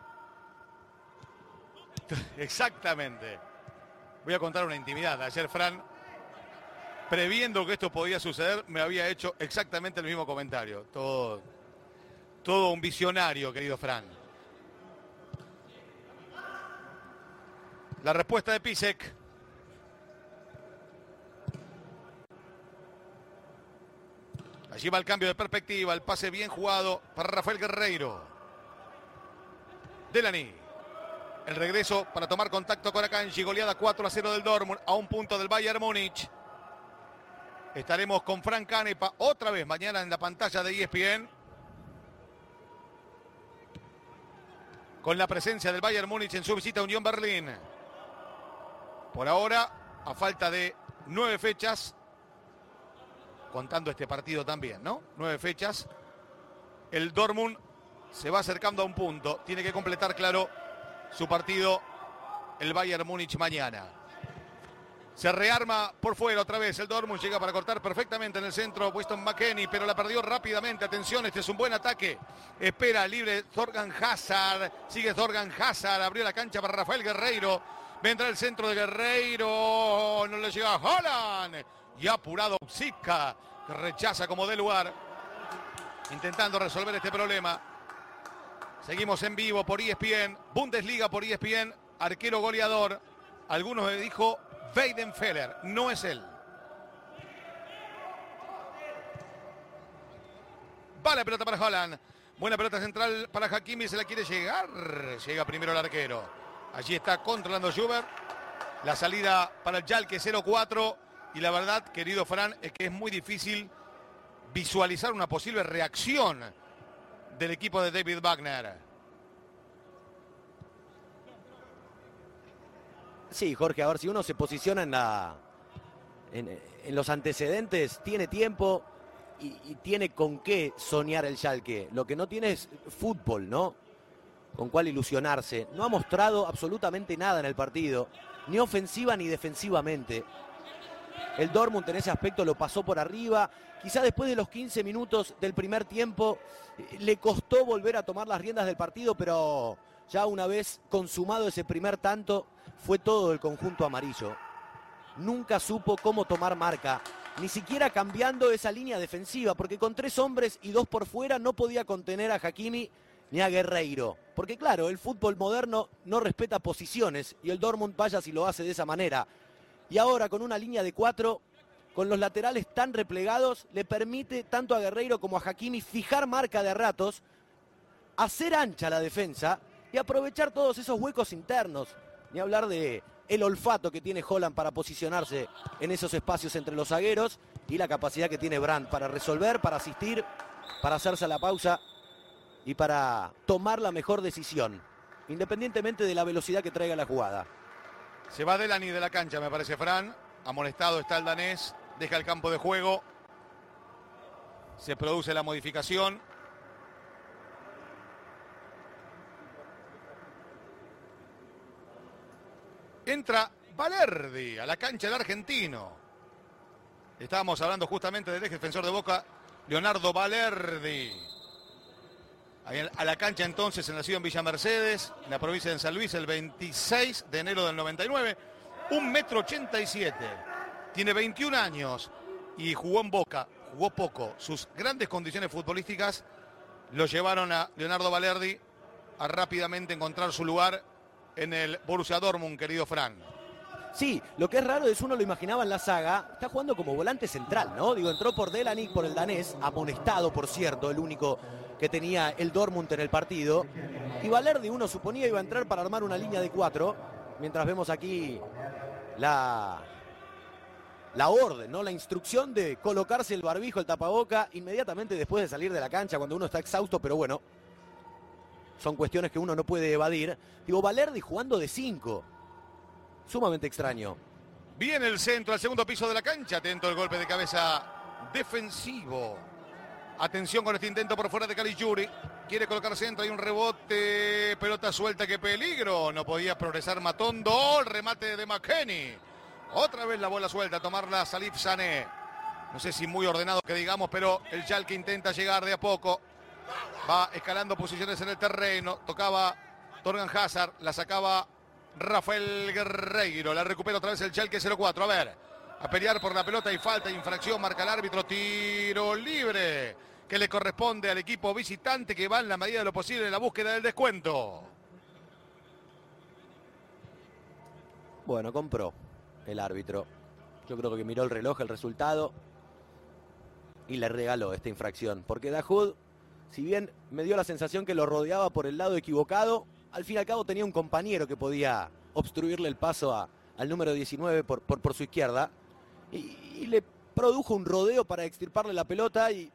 Exactamente. Voy a contar una intimidad. Ayer Fran, previendo que esto podía suceder, me había hecho exactamente el mismo comentario. Todo, todo un visionario, querido Fran. La respuesta de Pisek. Allí va el cambio de perspectiva, el pase bien jugado para Rafael Guerreiro. Delany. El regreso para tomar contacto con Akanji. Goleada 4 a 0 del Dortmund a un punto del Bayern Múnich. Estaremos con Frank Canepa otra vez mañana en la pantalla de ESPN. Con la presencia del Bayern Múnich en su visita a Unión Berlín. Por ahora, a falta de nueve fechas, contando este partido también, ¿no? Nueve fechas. El Dortmund se va acercando a un punto. Tiene que completar, claro, su partido el Bayern Múnich mañana. Se rearma por fuera otra vez. El Dortmund llega para cortar perfectamente en el centro. Weston McKenney, pero la perdió rápidamente. Atención, este es un buen ataque. Espera libre Zorgan Hazard. Sigue Zorgan Hazard. Abrió la cancha para Rafael Guerreiro. Vendrá el centro de Guerreiro. No le llega a Holland. Y apurado Psica, que rechaza como de lugar. Intentando resolver este problema. Seguimos en vivo por ESPN. Bundesliga por ESPN. Arquero goleador. Algunos me dijo Weidenfeller. No es él. Va la pelota para Holland. Buena pelota central para Hakimi. Se la quiere llegar. Llega primero el arquero. Allí está controlando Schubert. La salida para el Jalke 0-4. Y la verdad, querido Fran, es que es muy difícil visualizar una posible reacción del equipo de David Wagner. Sí, Jorge, a ver si uno se posiciona en los antecedentes, tiene tiempo y, y, tiene con qué soñar el Schalke. Lo que no tiene es fútbol, ¿no? Con cuál ilusionarse. No ha mostrado absolutamente nada en el partido, ni ofensiva ni defensivamente. El Dortmund en ese aspecto lo pasó por arriba. Quizá después de los 15 minutos del primer tiempo le costó volver a tomar las riendas del partido, pero ya una vez consumado ese primer tanto, fue todo el conjunto amarillo. Nunca supo cómo tomar marca, ni siquiera cambiando esa línea defensiva, porque con tres hombres y dos por fuera no podía contener a Hakimi ni a Guerreiro. Porque claro, el fútbol moderno no respeta posiciones y el Dortmund vaya si lo hace de esa manera. Y ahora con una línea de cuatro, con los laterales tan replegados, le permite tanto a Guerreiro como a Hakimi fijar marca de ratos, hacer ancha la defensa y aprovechar todos esos huecos internos. Ni hablar de el olfato que tiene Holland para posicionarse en esos espacios entre los zagueros y la capacidad que tiene Brandt para resolver, para asistir, para hacerse la pausa y para tomar la mejor decisión, independientemente de la velocidad que traiga la jugada. Se va Delany de la cancha, me parece Fran. Amonestado está el danés. Deja el campo de juego. Se produce la modificación. Entra Valerdi a la cancha del argentino. Estábamos hablando justamente del ex defensor de Boca, Leonardo Valerdi. A la cancha entonces, nacido en Villa Mercedes, en la provincia de San Luis, el 26 de enero del 99. Un metro 87. Tiene 21 años y jugó en Boca, jugó poco. Sus grandes condiciones futbolísticas lo llevaron a Leonardo Valerdi a rápidamente encontrar su lugar en el Borussia Dortmund, querido Fran. Sí, lo que es raro es uno lo imaginaba en la saga, está jugando como volante central, ¿no? Digo, entró por Delany, por el danés, amonestado, por cierto, el único que tenía el Dortmund en el partido. Y Valerdi uno suponía iba a entrar para armar una línea de cuatro, mientras vemos aquí la, la orden, ¿no? La instrucción de colocarse el barbijo, el tapaboca, inmediatamente después de salir de la cancha, cuando uno está exhausto, pero bueno, son cuestiones que uno no puede evadir. Digo, Valerdi jugando de cinco. Sumamente extraño. Viene el centro al segundo piso de la cancha. Atento el golpe de cabeza defensivo. Atención con este intento por fuera de Caligiuri. Quiere colocar centro, hay un rebote, pelota suelta, qué peligro. No podía progresar Matondo, el remate de McKenny. Otra vez la bola suelta, tomarla Salif Sané. No sé si muy ordenado que digamos, pero el que intenta llegar de a poco. Va escalando posiciones en el terreno. Tocaba Torgan Hazard, la sacaba Rafael Guerreiro. La recupera otra vez el Chalke 0-4. A ver, a pelear por la pelota y falta, infracción, marca el árbitro, tiro libre que le corresponde al equipo visitante que va en la medida de lo posible en la búsqueda del descuento. Bueno, compró el árbitro. Yo creo que miró el reloj, el resultado y le regaló esta infracción. Porque Dahoud, si bien me dio la sensación que lo rodeaba por el lado equivocado, al fin y al cabo tenía un compañero que podía obstruirle el paso al número 19 por, por, su izquierda. Y, le produjo un rodeo para extirparle la pelota y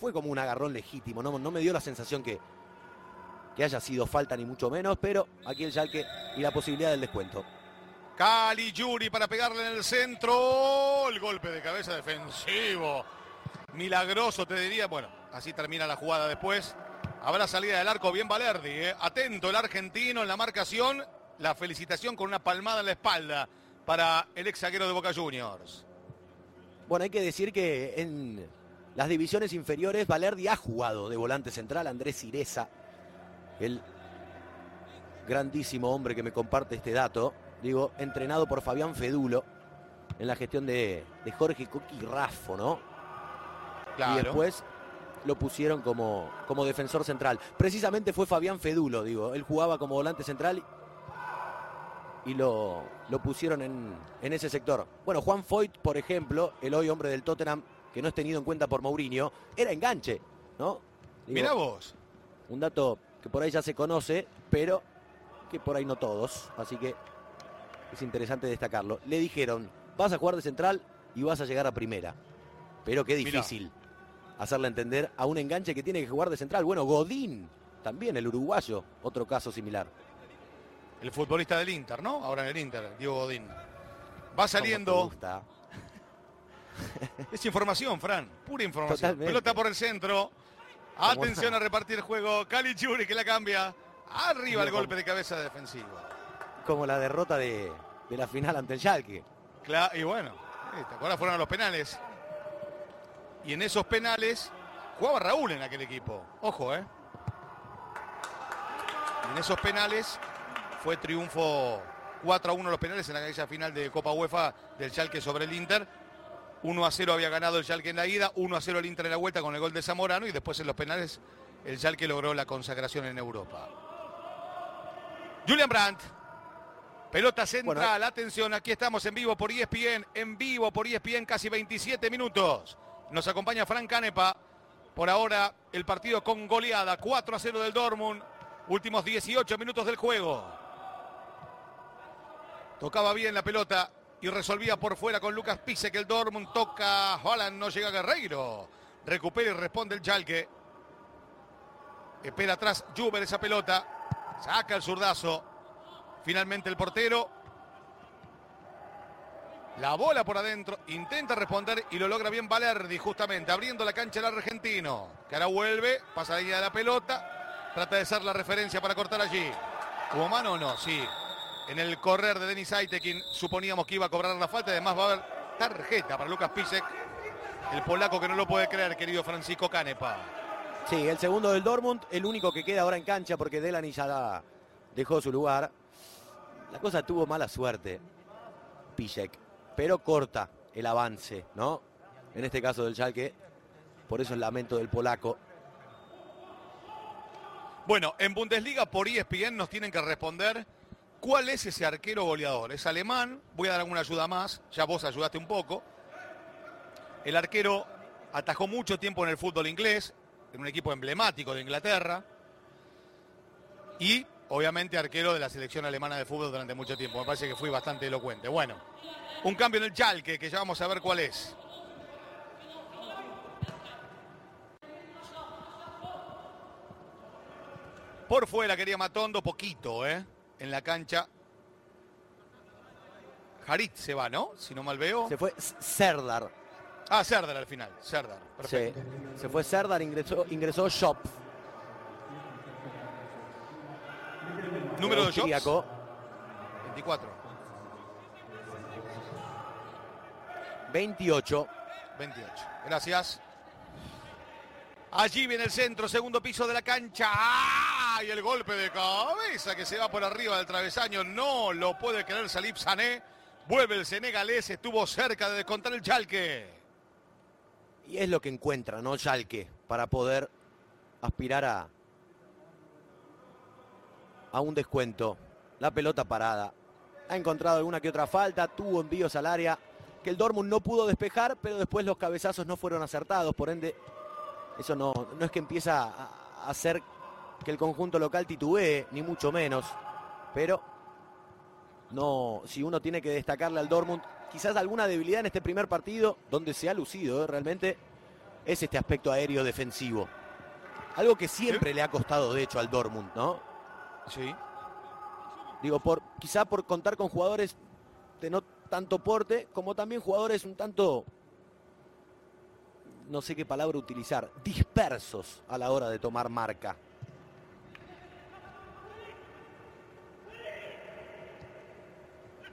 fue como un agarrón legítimo. No, no me dio la sensación que, que haya sido falta ni mucho menos, pero aquí el Schalke y la posibilidad del descuento. Cali Yuri para pegarle en el centro. El golpe de cabeza defensivo. Milagroso, te diría. Bueno, así termina la jugada después. Habrá salida del arco bien Valerdi. ¿eh? Atento el argentino en la marcación. La felicitación con una palmada en la espalda para el ex zaguero de Boca Juniors. Bueno, hay que decir que en las divisiones inferiores Valerdi ha jugado de volante central. Andrés Ireza, el grandísimo hombre que me comparte este dato digo, entrenado por Fabián Fedulo en la gestión de, Jorge Coqui Raffo, ¿no? Y después lo pusieron como, como defensor central. Precisamente fue Fabián Fedulo, digo. Él jugaba como volante central y lo, lo pusieron en, en, ese sector. Bueno, Juan Foyt, por ejemplo, el hoy hombre del Tottenham, que no es tenido en cuenta por Mourinho, era enganche, ¿no? Mira vos. Un dato que por ahí ya se conoce, pero que por ahí no todos. Así que es interesante destacarlo. Le dijeron, vas a jugar de central y vas a llegar a primera. Pero qué difícil hacerle entender a un enganche que tiene que jugar de central. Bueno, Godín, también el uruguayo, otro caso similar. El futbolista del Inter, ¿no? Ahora en el Inter, Diego Godín. Va saliendo. es información, Fran, pura información. Pelota por el centro. Atención a repartir el juego. Cali Churi que la cambia. Arriba el golpe de cabeza defensivo como la derrota de, la final ante el Schalke. Claro, y bueno, ¿te acuerdas? Fueron a los penales. Y en esos penales jugaba Raúl en aquel equipo. Ojo, ¿eh? en esos penales fue triunfo 4 a 1 los penales en aquella final de Copa UEFA del Schalke sobre el Inter. 1 a 0 había ganado el Schalke en la ida, 1 a 0 el Inter en la vuelta con el gol de Zamorano y después en los penales el Schalke logró la consagración en Europa. Julian Brandt Pelota central, atención, aquí estamos en vivo por ESPN, en vivo por ESPN, casi 27 minutos. Nos acompaña Frank Canepa. Por ahora, el partido con goleada, 4 a 0 del Dortmund. Últimos 18 minutos del juego. Tocaba bien la pelota y resolvía por fuera con Lucas que El Dortmund toca, Holland no llega Guerreiro. Recupera y responde el Chalque. Espera atrás Juber esa pelota. Saca el zurdazo. Finalmente el portero. La bola por adentro, intenta responder y lo logra bien Valerdi, justamente, abriendo la cancha el argentino. Que ahora vuelve, pasa de la pelota, trata de ser la referencia para cortar allí. ¿Hubo mano o no? Sí. En el correr de Denis Aitekin suponíamos que iba a cobrar la falta, además va a haber tarjeta para Lucas Pisek, el polaco que no lo puede creer, querido Francisco Canepa. Sí, el segundo del Dortmund, el único que queda ahora en cancha porque Delany ya dejó su lugar. La cosa tuvo mala suerte, Pijek, pero corta el avance, ¿no? En este caso del Schalke, por eso el lamento del polaco. Bueno, en Bundesliga por ESPN nos tienen que responder cuál es ese arquero goleador. Es alemán, voy a dar alguna ayuda más, ya vos ayudaste un poco. El arquero atajó mucho tiempo en el fútbol inglés, en un equipo emblemático de Inglaterra. Y obviamente arquero de la selección alemana de fútbol durante mucho tiempo. Me parece que fui bastante elocuente. Bueno, un cambio en el Chalque que ya vamos a ver cuál es. Por fuera quería Matondo, poquito, ¿eh? En la cancha. Harit se va, ¿no? Si no mal veo. Se fue Serdar. Ah, Serdar al final. Serdar. Sí. Se fue Serdar, ingresó, ingresó Shop. Número de Jobs. 24. 28. 28. Gracias. Allí viene el centro, segundo piso de la cancha. ¡Ah! Y el golpe de cabeza que se va por arriba del travesaño. No lo puede creer Salip Sané. Vuelve el senegalés, estuvo cerca de descontar el Chalque. Y es lo que encuentra, ¿no? Chalque, para poder aspirar a, a un descuento. La pelota parada. Ha encontrado alguna que otra falta, tuvo envíos al área que el Dortmund no pudo despejar, pero después los cabezazos no fueron acertados, por ende eso no, no es que empieza a hacer que el conjunto local titubee, ni mucho menos, pero no, si uno tiene que destacarle al Dortmund, quizás alguna debilidad en este primer partido, donde se ha lucido ¿eh? realmente, es este aspecto aéreo defensivo. Algo que siempre le ha costado, de hecho, al Dortmund, ¿no? Sí. Digo, por, quizá por contar con jugadores de no tanto porte, como también jugadores un tanto, no sé qué palabra utilizar, dispersos a la hora de tomar marca.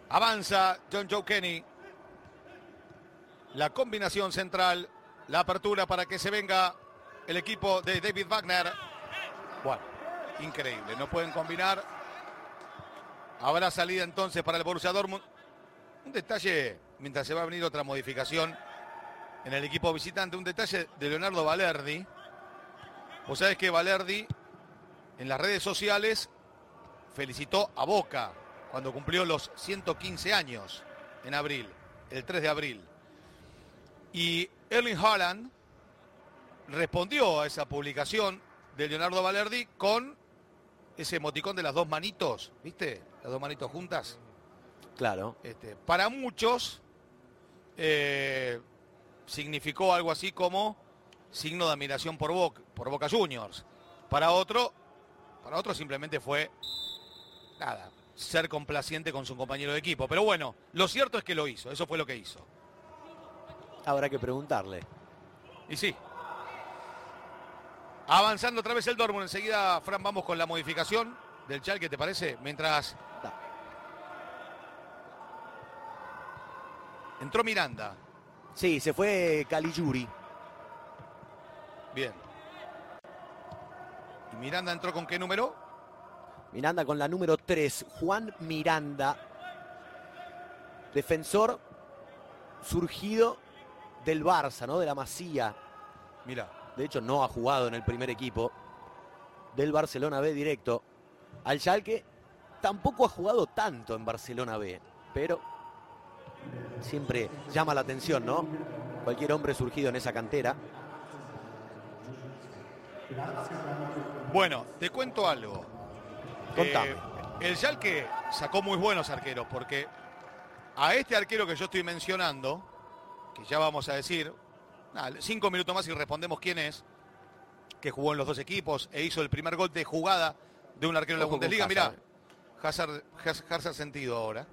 Avanza John Joe Kenny. La combinación central, la apertura para que se venga el equipo de David Wagner. Bueno, increíble, no pueden combinar. Habrá salida entonces para el Borussia Dortmund. Un detalle, mientras se va a venir otra modificación en el equipo visitante, un detalle de Leonardo Valerdi. Vos sabés que Valerdi en las redes sociales felicitó a Boca cuando cumplió los 115 años en abril, el 3 de abril. Y Erling Haaland respondió a esa publicación de Leonardo Valerdi con ese emoticón de las dos manitos, ¿viste? Las dos manitos juntas. Claro. Este, para muchos eh, significó algo así como signo de admiración por Boca, por Boca Juniors. Para otro, para otro simplemente fue nada, ser complaciente con su compañero de equipo. Pero bueno, lo cierto es que lo hizo, eso fue lo que hizo. Habrá que preguntarle. Y sí. Avanzando otra vez el Dortmund. Enseguida, Fran, vamos con la modificación del Chalke, ¿te parece? Mientras entró Miranda. Sí, se fue Caligiuri. Bien. ¿Y Miranda entró con qué número? Miranda con la número 3, Juan Miranda, defensor surgido del Barça, ¿no? De la Masía. Mira. De hecho, no ha jugado en el primer equipo del Barcelona B directo. Al Schalke tampoco ha jugado tanto en Barcelona B, pero siempre llama la atención, ¿no? Cualquier hombre surgido en esa cantera. Bueno, te cuento algo. Contame. Eh, el Schalke sacó muy buenos arqueros porque a este arquero que yo estoy mencionando, que ya vamos a decir, nada, cinco minutos más y respondemos quién es, que jugó en los dos equipos e hizo el primer gol de jugada de un arquero de la Bundesliga. Mirá, Hazard. Hazard, Haz- Hazard sentido ahora.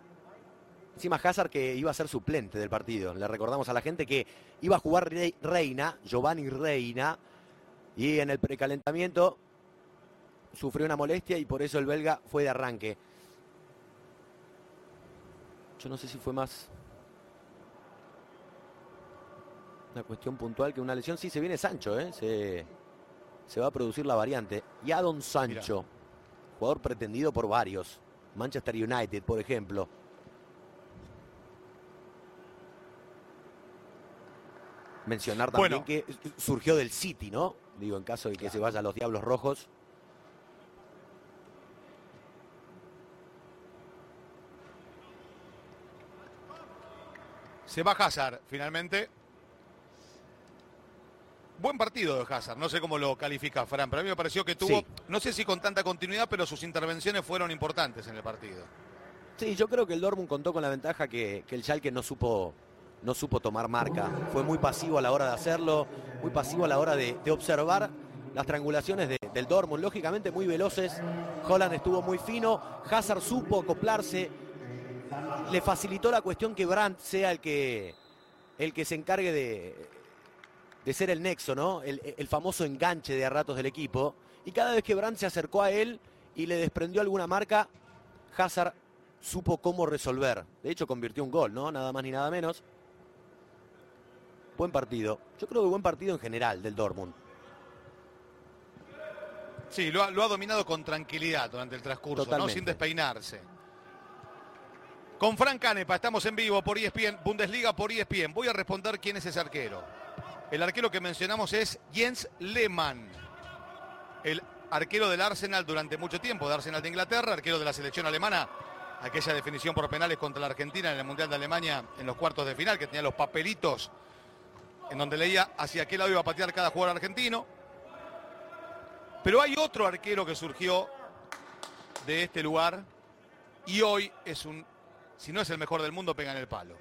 Encima Hazard que iba a ser suplente del partido. Le recordamos a la gente que iba a jugar Reina, Giovanni Reina, y en el precalentamiento sufrió una molestia y por eso el belga fue de arranque. Yo no sé si fue más una cuestión puntual que una lesión. Sí, se viene Sancho, ¿eh? se, se va a producir la variante. Y Adon Sancho, jugador pretendido por varios. Manchester United, por ejemplo. Mencionar también Bueno. que surgió del City, ¿no? Digo, en caso de que se vaya a los Diablos Rojos. Se va Hazard, finalmente. Buen partido de Hazard, no sé cómo lo califica Fran, pero a mí me pareció que tuvo, Sí. no sé si con tanta continuidad, pero sus intervenciones fueron importantes en el partido. Sí, yo creo que el Dortmund contó con la ventaja que, que el Schalke no supo, no supo tomar marca. Fue muy pasivo a la hora de hacerlo, muy pasivo a la hora de, observar las triangulaciones de- del Dortmund. Lógicamente muy veloces. Holland estuvo muy fino. Hazard supo acoplarse le facilitó la cuestión que Brandt sea el que, el que se encargue de, de ser el nexo, ¿no? El, el famoso enganche de a ratos del equipo. Y cada vez que Brandt se acercó a él y le desprendió alguna marca, Hazard supo cómo resolver. De hecho, convirtió un gol, ¿no? Nada más ni nada menos. Buen partido. Yo creo que buen partido en general del Dortmund. Sí, lo ha, lo ha dominado con tranquilidad durante el transcurso, ¿no? Sin despeinarse. Con Fran Canepa, estamos en vivo por ESPN, Bundesliga por ESPN. Voy a responder quién es ese arquero. El arquero que mencionamos es Jens Lehmann, el arquero del Arsenal durante mucho tiempo, de Arsenal de Inglaterra, arquero de la selección alemana, aquella definición por penales contra la Argentina en el Mundial de Alemania en los cuartos de final, que tenía los papelitos en donde leía hacia qué lado iba a patear cada jugador argentino. Pero hay otro arquero que surgió de este lugar y hoy es un, si no es el mejor del mundo, pega en el palo.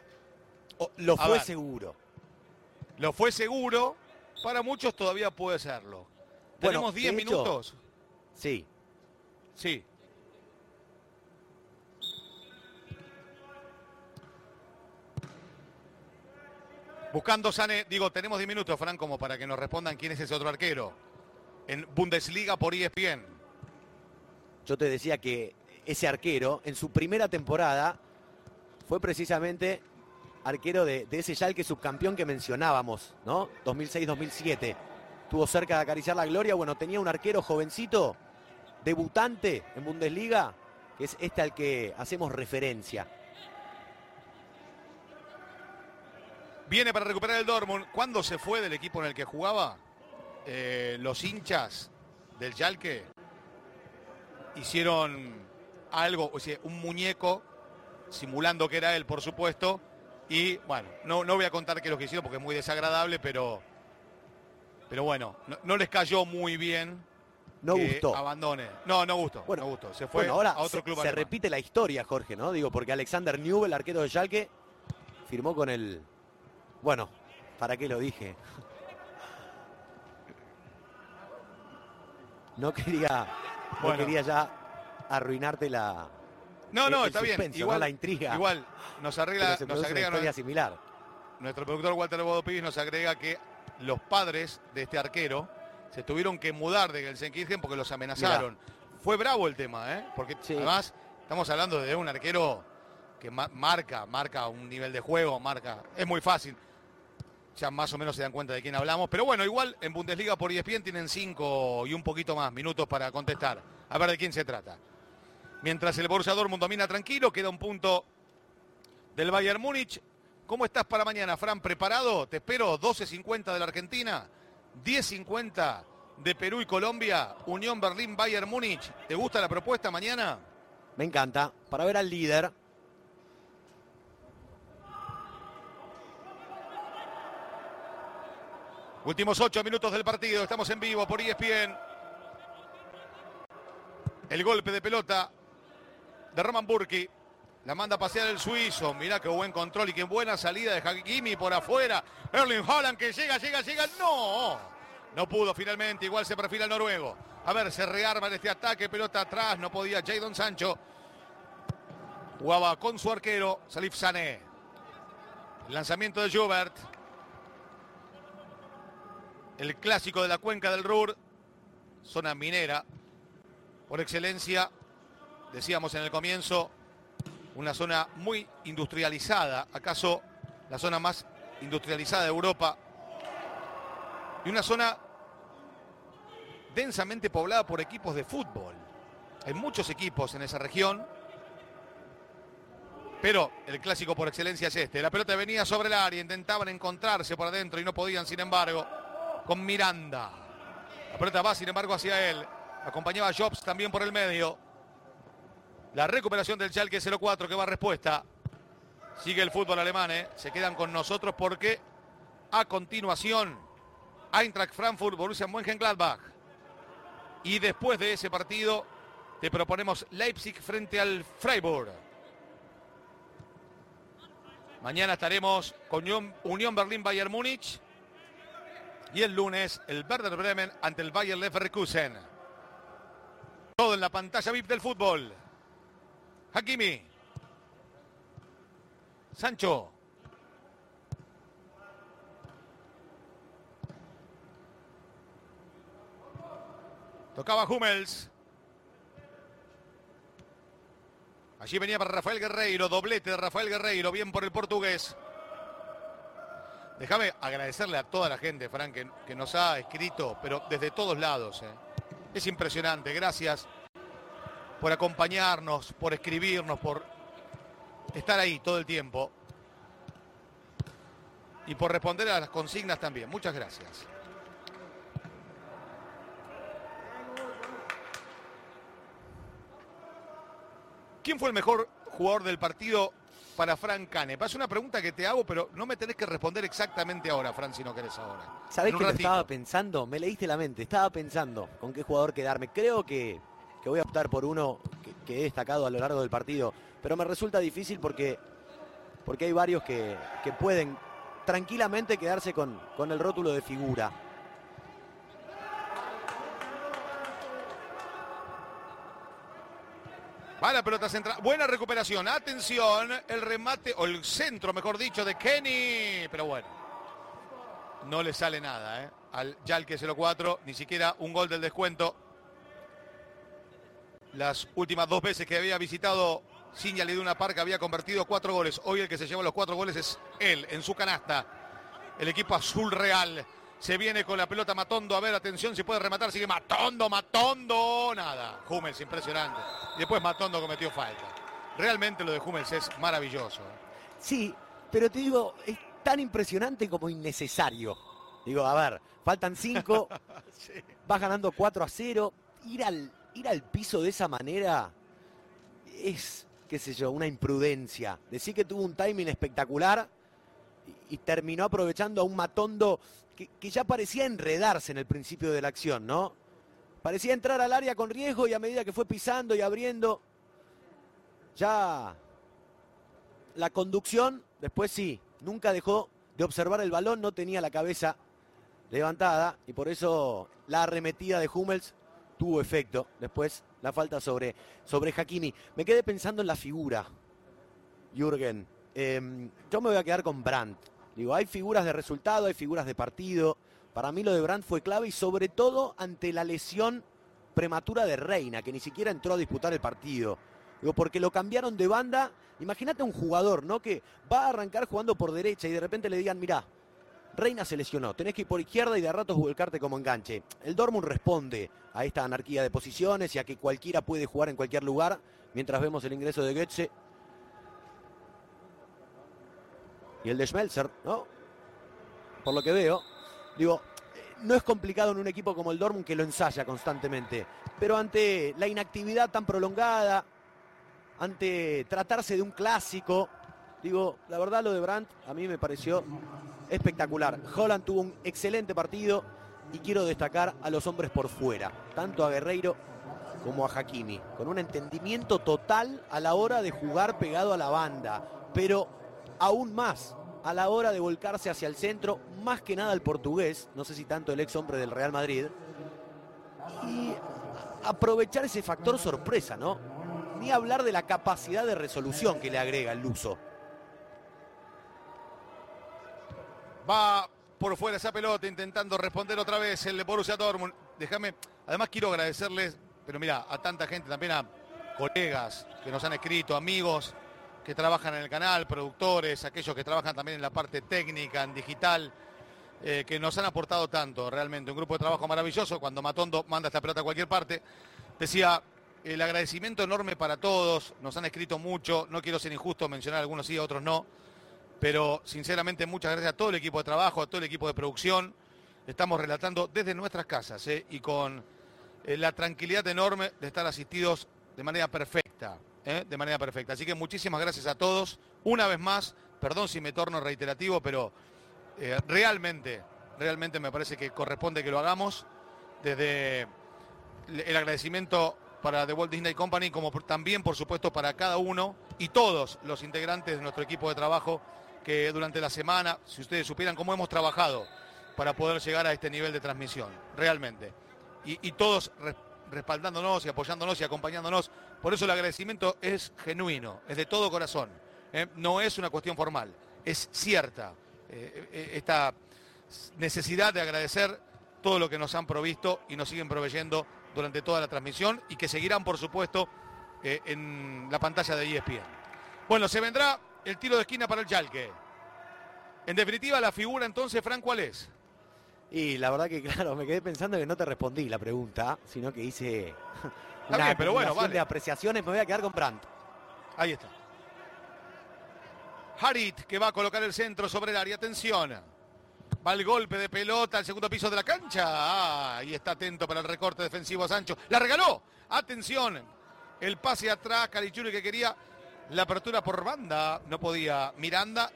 O- lo A fue ver. seguro. Lo fue seguro, para muchos todavía puede serlo. Bueno, ¿Tenemos 10 de hecho- minutos? Sí. Sí. Buscando Sane, digo, tenemos 10 minutos, Fran, como para que nos respondan quién es ese otro arquero. En Bundesliga por ESPN. Yo te decía que ese arquero, en su primera temporada, fue precisamente arquero de, de ese Schalke subcampeón que mencionábamos, ¿no? 2006-2007. Tuvo cerca de acariciar la gloria. Bueno, tenía un arquero jovencito, debutante en Bundesliga, que es este al que hacemos referencia. Viene para recuperar el Dortmund. ¿Cuándo se fue del equipo en el que jugaba? Eh, los hinchas del Schalke hicieron algo, o sea, un muñeco simulando que era él, por supuesto. Y bueno, no, no voy a contar qué es lo que hicieron porque es muy desagradable, pero, pero bueno, no, no les cayó muy bien. No que gustó. Abandone. No, no gustó. Bueno, no gustó. Se fue Bueno, ahora a otro se, club se alemán. repite la historia, Jorge, ¿no? Digo, porque Alexander Newell, arquero de Schalke, firmó con el... Bueno, ¿para qué lo dije? No quería, no quería ya arruinarte la... No, no, el está bien. Igual, la intriga. igual nos arregla, nos produce una agrega historia similar. Nuestro productor Walter Bodopivis nos agrega que los padres de este arquero se tuvieron que mudar de Gelsenkirchen porque los amenazaron. Fue bravo el tema, ¿eh? Porque Sí. además estamos hablando de un arquero que ma- marca, marca un nivel de juego, marca. Es muy fácil. Ya más o menos se dan cuenta de quién hablamos. Pero bueno, igual en Bundesliga por ESPN tienen cinco y un poquito más minutos para contestar. A ver de quién se trata. Mientras el Borussia Dortmund domina tranquilo, queda un punto del Bayern Múnich. ¿Cómo estás para mañana, Fran? ¿Preparado? Te espero 12.50 de la Argentina, 10.50 de Perú y Colombia, Unión Berlín, Bayern Múnich. ¿Te gusta la propuesta mañana? Me encanta. Para ver al líder. Últimos ocho minutos del partido, estamos en vivo por ESPN. El golpe de pelota de Roman Burki. La manda a pasear el suizo. Mirá qué buen control y qué buena salida de Hakimi por afuera. Erling Haaland que llega, llega, llega. No, no pudo finalmente. Igual se perfila el noruego. A ver, se rearma en este ataque. Pelota atrás. No podía Jadon Sancho. Jugaba con su arquero, Salif Sané. Lanzamiento de Jubert. El clásico de la cuenca del Ruhr. Zona minera. Por excelencia, decíamos en el comienzo, una zona muy industrializada. ¿Acaso la zona más industrializada de Europa? Y una zona densamente poblada por equipos de fútbol. Hay muchos equipos en esa región. Pero el clásico por excelencia es este. La pelota venía sobre el área, intentaban encontrarse por adentro y no podían, sin embargo, con Miranda. La pelota va, sin embargo, hacia él. Acompañaba a Jobs también por el medio. La recuperación del Schalke 04 que va a respuesta. Sigue el fútbol alemán, ¿eh? Se quedan con nosotros porque a continuación Eintracht Frankfurt, Borussia Mönchengladbach. Y después de ese partido te proponemos Leipzig frente al Freiburg. Mañana estaremos con Unión- Unión Berlín-Bayern Múnich. Y el lunes el Werder Bremen ante el Bayer Leverkusen. Todo en la pantalla VIP del fútbol. Hakimi. Sancho. Tocaba Hummels. Allí venía para Rafael Guerreiro, doblete de Rafael Guerreiro, bien por el portugués. Déjame agradecerle a toda la gente, Frank, que, nos ha escrito, pero desde todos lados. Eh. Es impresionante. Gracias por acompañarnos, por escribirnos, por estar ahí todo el tiempo. Y por responder a las consignas también. Muchas gracias. ¿Quién fue el mejor jugador del partido para Fran Cane? Es una pregunta que te hago, pero no me tenés que responder exactamente ahora, Fran, si no querés ahora. ¿Sabés que estaba pensando? Me leíste la mente. Estaba pensando con qué jugador quedarme. Creo que, voy a optar por uno que, he destacado a lo largo del partido. Pero me resulta difícil porque, porque hay varios que, pueden tranquilamente quedarse con, con el rótulo de figura. Va la pelota central. Buena recuperación. Atención. El remate, o el centro, mejor dicho, de Kenny. Pero bueno. No le sale nada, ¿eh? Al Yalque 0-4. Ni siquiera un gol del descuento. Las últimas dos veces que había visitado Signal de una Park había convertido cuatro goles. Hoy el que se lleva los cuatro goles es él, en su canasta. El equipo azul real se viene con la pelota Matondo. A ver, atención, si puede rematar. Sigue Matondo, Matondo. Nada. Hummels, impresionante. después Matondo cometió falta. Realmente lo de Hummels es maravilloso. Sí, pero te digo, es tan impresionante como innecesario. Digo, a ver, faltan cinco. Vas ganando 4 a 0. Ir al, ir al piso de esa manera es, qué sé yo, una imprudencia. Decir que tuvo un timing espectacular y terminó aprovechando a un Matondo que, ya parecía enredarse en el principio de la acción, ¿no? Parecía entrar al área con riesgo y a medida que fue pisando y abriendo, ya la conducción, después sí, nunca dejó de observar el balón, no tenía la cabeza levantada y por eso la arremetida de Hummels tuvo efecto. Después la falta sobre, sobre Hakimi. Me quedé pensando en la figura, Jürgen. Em, yo me voy a quedar con Brandt. Digo, hay figuras de resultado, hay figuras de partido. Para mí lo de Brandt fue clave y sobre todo ante la lesión prematura de Reina, que ni siquiera entró a disputar el partido. Digo, porque lo cambiaron de banda. Imagínate un jugador, ¿no? Que va a arrancar jugando por derecha y de repente le digan, mirá, Reina se lesionó, tenés que ir por izquierda y de ratos volcarte como enganche. El Dortmund responde a esta anarquía de posiciones y a que cualquiera puede jugar en cualquier lugar, mientras vemos el ingreso de Goetze y el de Schmelzer, ¿no? Por lo que veo, digo, no es complicado en un equipo como el Dortmund que lo ensaya constantemente, pero ante la inactividad tan prolongada, ante tratarse de un clásico, digo, la verdad lo de Brandt a mí me pareció espectacular. Holland tuvo un excelente partido y quiero destacar a los hombres por fuera, tanto a Guerreiro como a Hakimi, con un entendimiento total a la hora de jugar pegado a la banda, pero aún más a la hora de volcarse hacia el centro, más que nada el portugués, no sé si tanto el ex hombre del Real Madrid, y aprovechar ese factor sorpresa, ¿no? Ni hablar de la capacidad de resolución que le agrega el Luso. Va por fuera esa pelota intentando responder otra vez el Borussia Dortmund. Déjame, además quiero agradecerles, pero mira, a tanta gente, también a colegas que nos han escrito, amigos, que trabajan en el canal, productores, aquellos que trabajan también en la parte técnica, en digital, eh, que nos han aportado tanto, realmente. Un grupo de trabajo maravilloso. Cuando Matondo manda esta pelota a cualquier parte, decía, el agradecimiento enorme para todos, nos han escrito mucho, no quiero ser injusto, mencionar algunos sí, otros no, pero sinceramente muchas gracias a todo el equipo de trabajo, a todo el equipo de producción. Estamos relatando desde nuestras casas eh, y con eh, la tranquilidad enorme de estar asistidos de manera perfecta. ¿Eh? de manera perfecta. Así que muchísimas gracias a todos. Una vez más, perdón si me torno reiterativo, pero eh, realmente, realmente me parece que corresponde que lo hagamos desde el agradecimiento para The Walt Disney Company, como también, por supuesto, para cada uno y todos los integrantes de nuestro equipo de trabajo que durante la semana, si ustedes supieran cómo hemos trabajado para poder llegar a este nivel de transmisión, realmente. Y, todos respaldándonos y apoyándonos y acompañándonos. Por eso el agradecimiento es genuino, es de todo corazón. ¿eh? no es una cuestión formal, es cierta esta necesidad de agradecer todo lo que nos han provisto y nos siguen proveyendo durante toda la transmisión y que seguirán, por supuesto, en la pantalla de ESPN. Bueno, se vendrá el tiro de esquina para el Chalque. En definitiva, la figura entonces, Fran, ¿cuál es? Y la verdad que, claro, me quedé pensando que no te respondí la pregunta, sino que hice una pero bueno, de apreciaciones. Me voy a quedar con Brandt. Ahí está. Harit, que va a colocar el centro sobre el área. Atención. Va el golpe de pelota al segundo piso de la cancha. Ah, y está atento para el recorte defensivo a Sancho. La regaló. Atención. El pase atrás. Calichuri que quería la apertura por banda. No podía. Miranda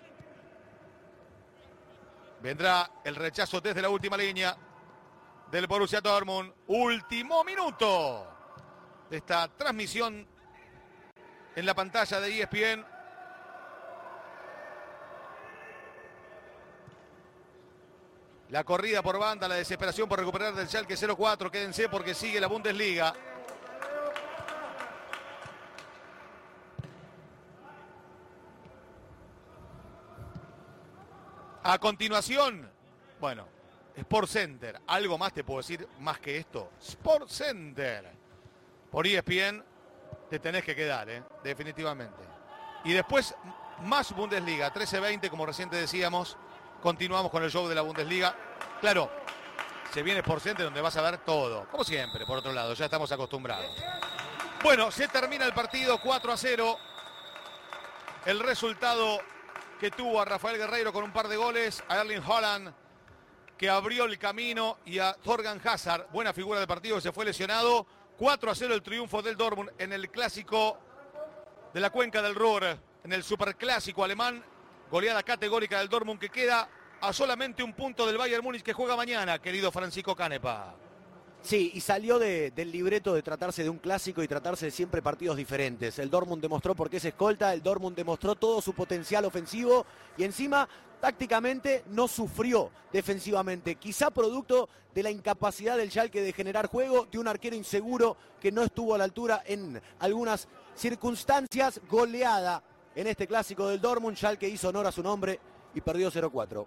Vendrá el rechazo desde la última línea del Borussia Dortmund. Último minuto de esta transmisión en la pantalla de ESPN. La corrida por banda, la desesperación por recuperar del Schalke 0-4. Quédense porque sigue la Bundesliga. A continuación, bueno, Sport Center. Algo más te puedo decir más que esto. Sport Center. Por ESPN te tenés que quedar, ¿eh? definitivamente. Y después más Bundesliga, 13-20, como reciente decíamos. Continuamos con el show de la Bundesliga. Claro, se viene Sport Center donde vas a ver todo. Como siempre, por otro lado, ya estamos acostumbrados. Bueno, se termina el partido 4 a 0. El resultado que tuvo a Rafael Guerreiro con un par de goles, a Erling Holland que abrió el camino y a Thorgan Hazard, buena figura del partido que se fue lesionado. 4 a 0 el triunfo del Dortmund en el clásico de la cuenca del Ruhr, en el superclásico alemán. Goleada categórica del Dortmund que queda a solamente un punto del Bayern Múnich que juega mañana, querido Francisco Canepa. Sí, y salió del libreto de tratarse de un clásico y tratarse de siempre partidos diferentes. El Dortmund demostró por qué es escolta, el Dortmund demostró todo su potencial ofensivo y encima tácticamente no sufrió defensivamente. Quizá producto de la incapacidad del Schalke de generar juego, de un arquero inseguro que no estuvo a la altura en algunas circunstancias. Goleada en este clásico del Dortmund, Schalke hizo honor a su nombre y perdió 0-4.